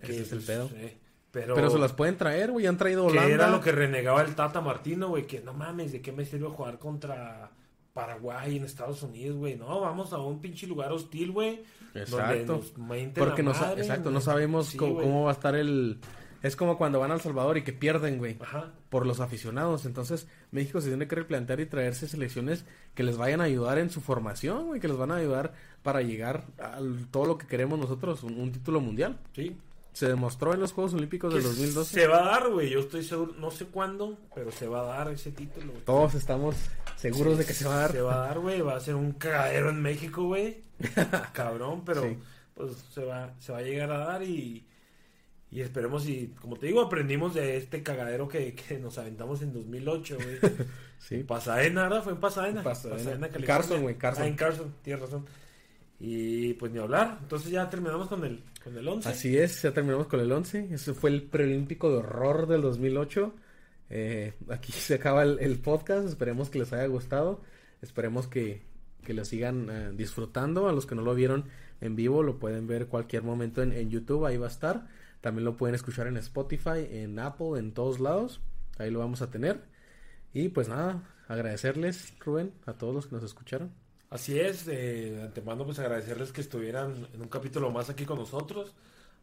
A: Ese es el
B: pues,
A: pedo.
B: eh, pero,
A: Pero se las pueden traer, güey. Han traído
B: que
A: Holanda.
B: era lo que renegaba el Tata Martino, güey. Que no mames, ¿de qué me sirve jugar contra Paraguay en Estados Unidos, güey? No, vamos a un pinche lugar hostil, güey. Donde
A: Exacto.
B: nos mienten
A: Porque
B: la
A: no, sa-
B: madre,
A: exacto,
B: güey.
A: no sabemos
B: Sí,
A: cómo,
B: güey.
A: cómo va a estar el... Es como cuando van a El Salvador y que pierden, güey.
B: Ajá.
A: por los aficionados. Entonces, México se tiene que replantear y traerse selecciones que les vayan a ayudar en su formación, güey, que les van a ayudar para llegar a todo lo que queremos nosotros, un, un título mundial.
B: Sí.
A: Se demostró en los Juegos Olímpicos del
B: Que
A: 2012.
B: Se va a dar, güey. Yo estoy seguro, no sé cuándo, pero se va a dar ese título. güey.
A: Todos estamos seguros de que se va a dar.
B: Se va a dar, güey. Va a ser un cagadero en México, güey. Cabrón, pero
A: Sí.
B: pues se va, se va a llegar a dar y, y esperemos y, como te digo, aprendimos de este cagadero que, que nos aventamos en 2008, güey.
A: Sí.
B: Pasadena, ¿verdad? Fue en Pasadena.
A: Pasadena.
B: California.
A: Carson, güey, Carson.
B: Ah, en Carson, tienes razón. Y pues ni hablar. Entonces ya terminamos con el, con el 11.
A: Así es, ya terminamos con el 11. Ese fue el preolímpico de horror del 2008. Eh, aquí se acaba el, el podcast. Esperemos que les haya gustado. Esperemos que, que lo sigan eh, disfrutando. A los que no lo vieron en vivo, lo pueden ver cualquier momento en, en YouTube. Ahí va a estar. También lo pueden escuchar en Spotify, en Apple, en todos lados. Ahí lo vamos a tener. Y pues nada, agradecerles, Rubén, a todos los que nos escucharon.
B: Así es, eh, de antemano pues agradecerles que estuvieran en un capítulo más aquí con nosotros,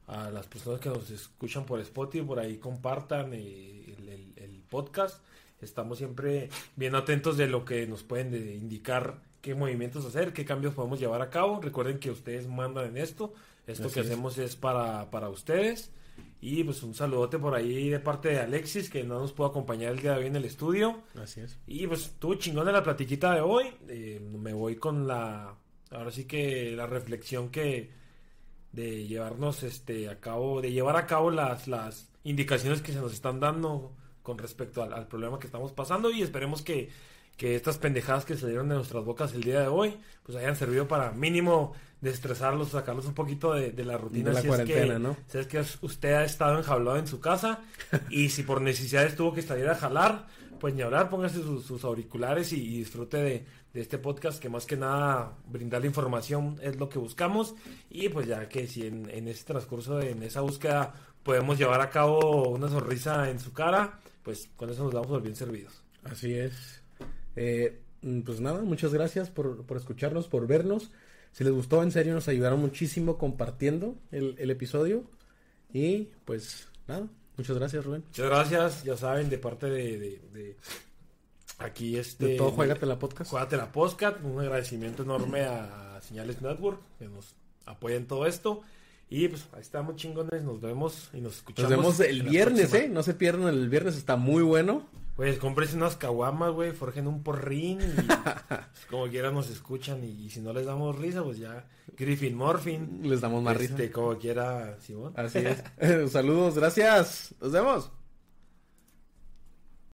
B: a las personas que nos escuchan por Spotify, por ahí compartan el, el- podcast, estamos siempre bien atentos de lo que nos pueden de- indicar qué movimientos hacer, qué cambios podemos llevar a cabo, recuerden que ustedes mandan en esto, esto
A: Así
B: que
A: es.
B: hacemos es para, para ustedes, y pues un saludote por ahí de parte de Alexis que no nos pudo acompañar el día de hoy en el estudio.
A: Así es.
B: Y pues estuvo chingón de la platiquita de hoy. Eh, me voy con la. Ahora sí que la reflexión que. De llevarnos este a cabo. De llevar a cabo las, las indicaciones que se nos están dando con respecto al, al problema que estamos pasando. Y esperemos que, que estas pendejadas que salieron de nuestras bocas el día de hoy, pues hayan servido para mínimo desestresarlos, sacarlos un poquito de, de la rutina.
A: De la
B: si
A: cuarentena,
B: es que,
A: ¿no?
B: Si es que usted ha estado enjaulado en su casa y si por necesidades tuvo que salir a jalar, pues ni hablar, póngase sus, sus auriculares y, y disfrute de, de este podcast que más que nada brindar la información es lo que buscamos y pues ya que si en, en ese transcurso, en esa búsqueda podemos llevar a cabo una sonrisa en su cara, pues con eso nos damos por bien servidos.
A: Así es. Eh, mm, pues nada, muchas gracias por, por escucharnos, por vernos. Si les gustó, en serio, nos ayudaron muchísimo compartiendo el, el episodio. Y pues nada, muchas gracias, Rubén.
B: Muchas gracias, ya saben, de parte de, de- de aquí este...
A: De todo, juégate la podcast.
B: Juegate la podcast, un agradecimiento enorme a Señales Network que nos apoya en todo esto. Y pues ahí estamos chingones, nos vemos y nos
A: Nos
B: escuchamos.
A: vemos el viernes. ¿eh? No se pierdan el viernes, está muy bueno.
B: Pues cómprense unas caguamas, güey, forjen un porrín y pues, como quiera nos escuchan y, y si no les damos risa, pues ya Griffin Morphin.
A: Les damos más
B: este,
A: risa.
B: como quiera, Simón.
A: Así es. Saludos, gracias. Nos vemos.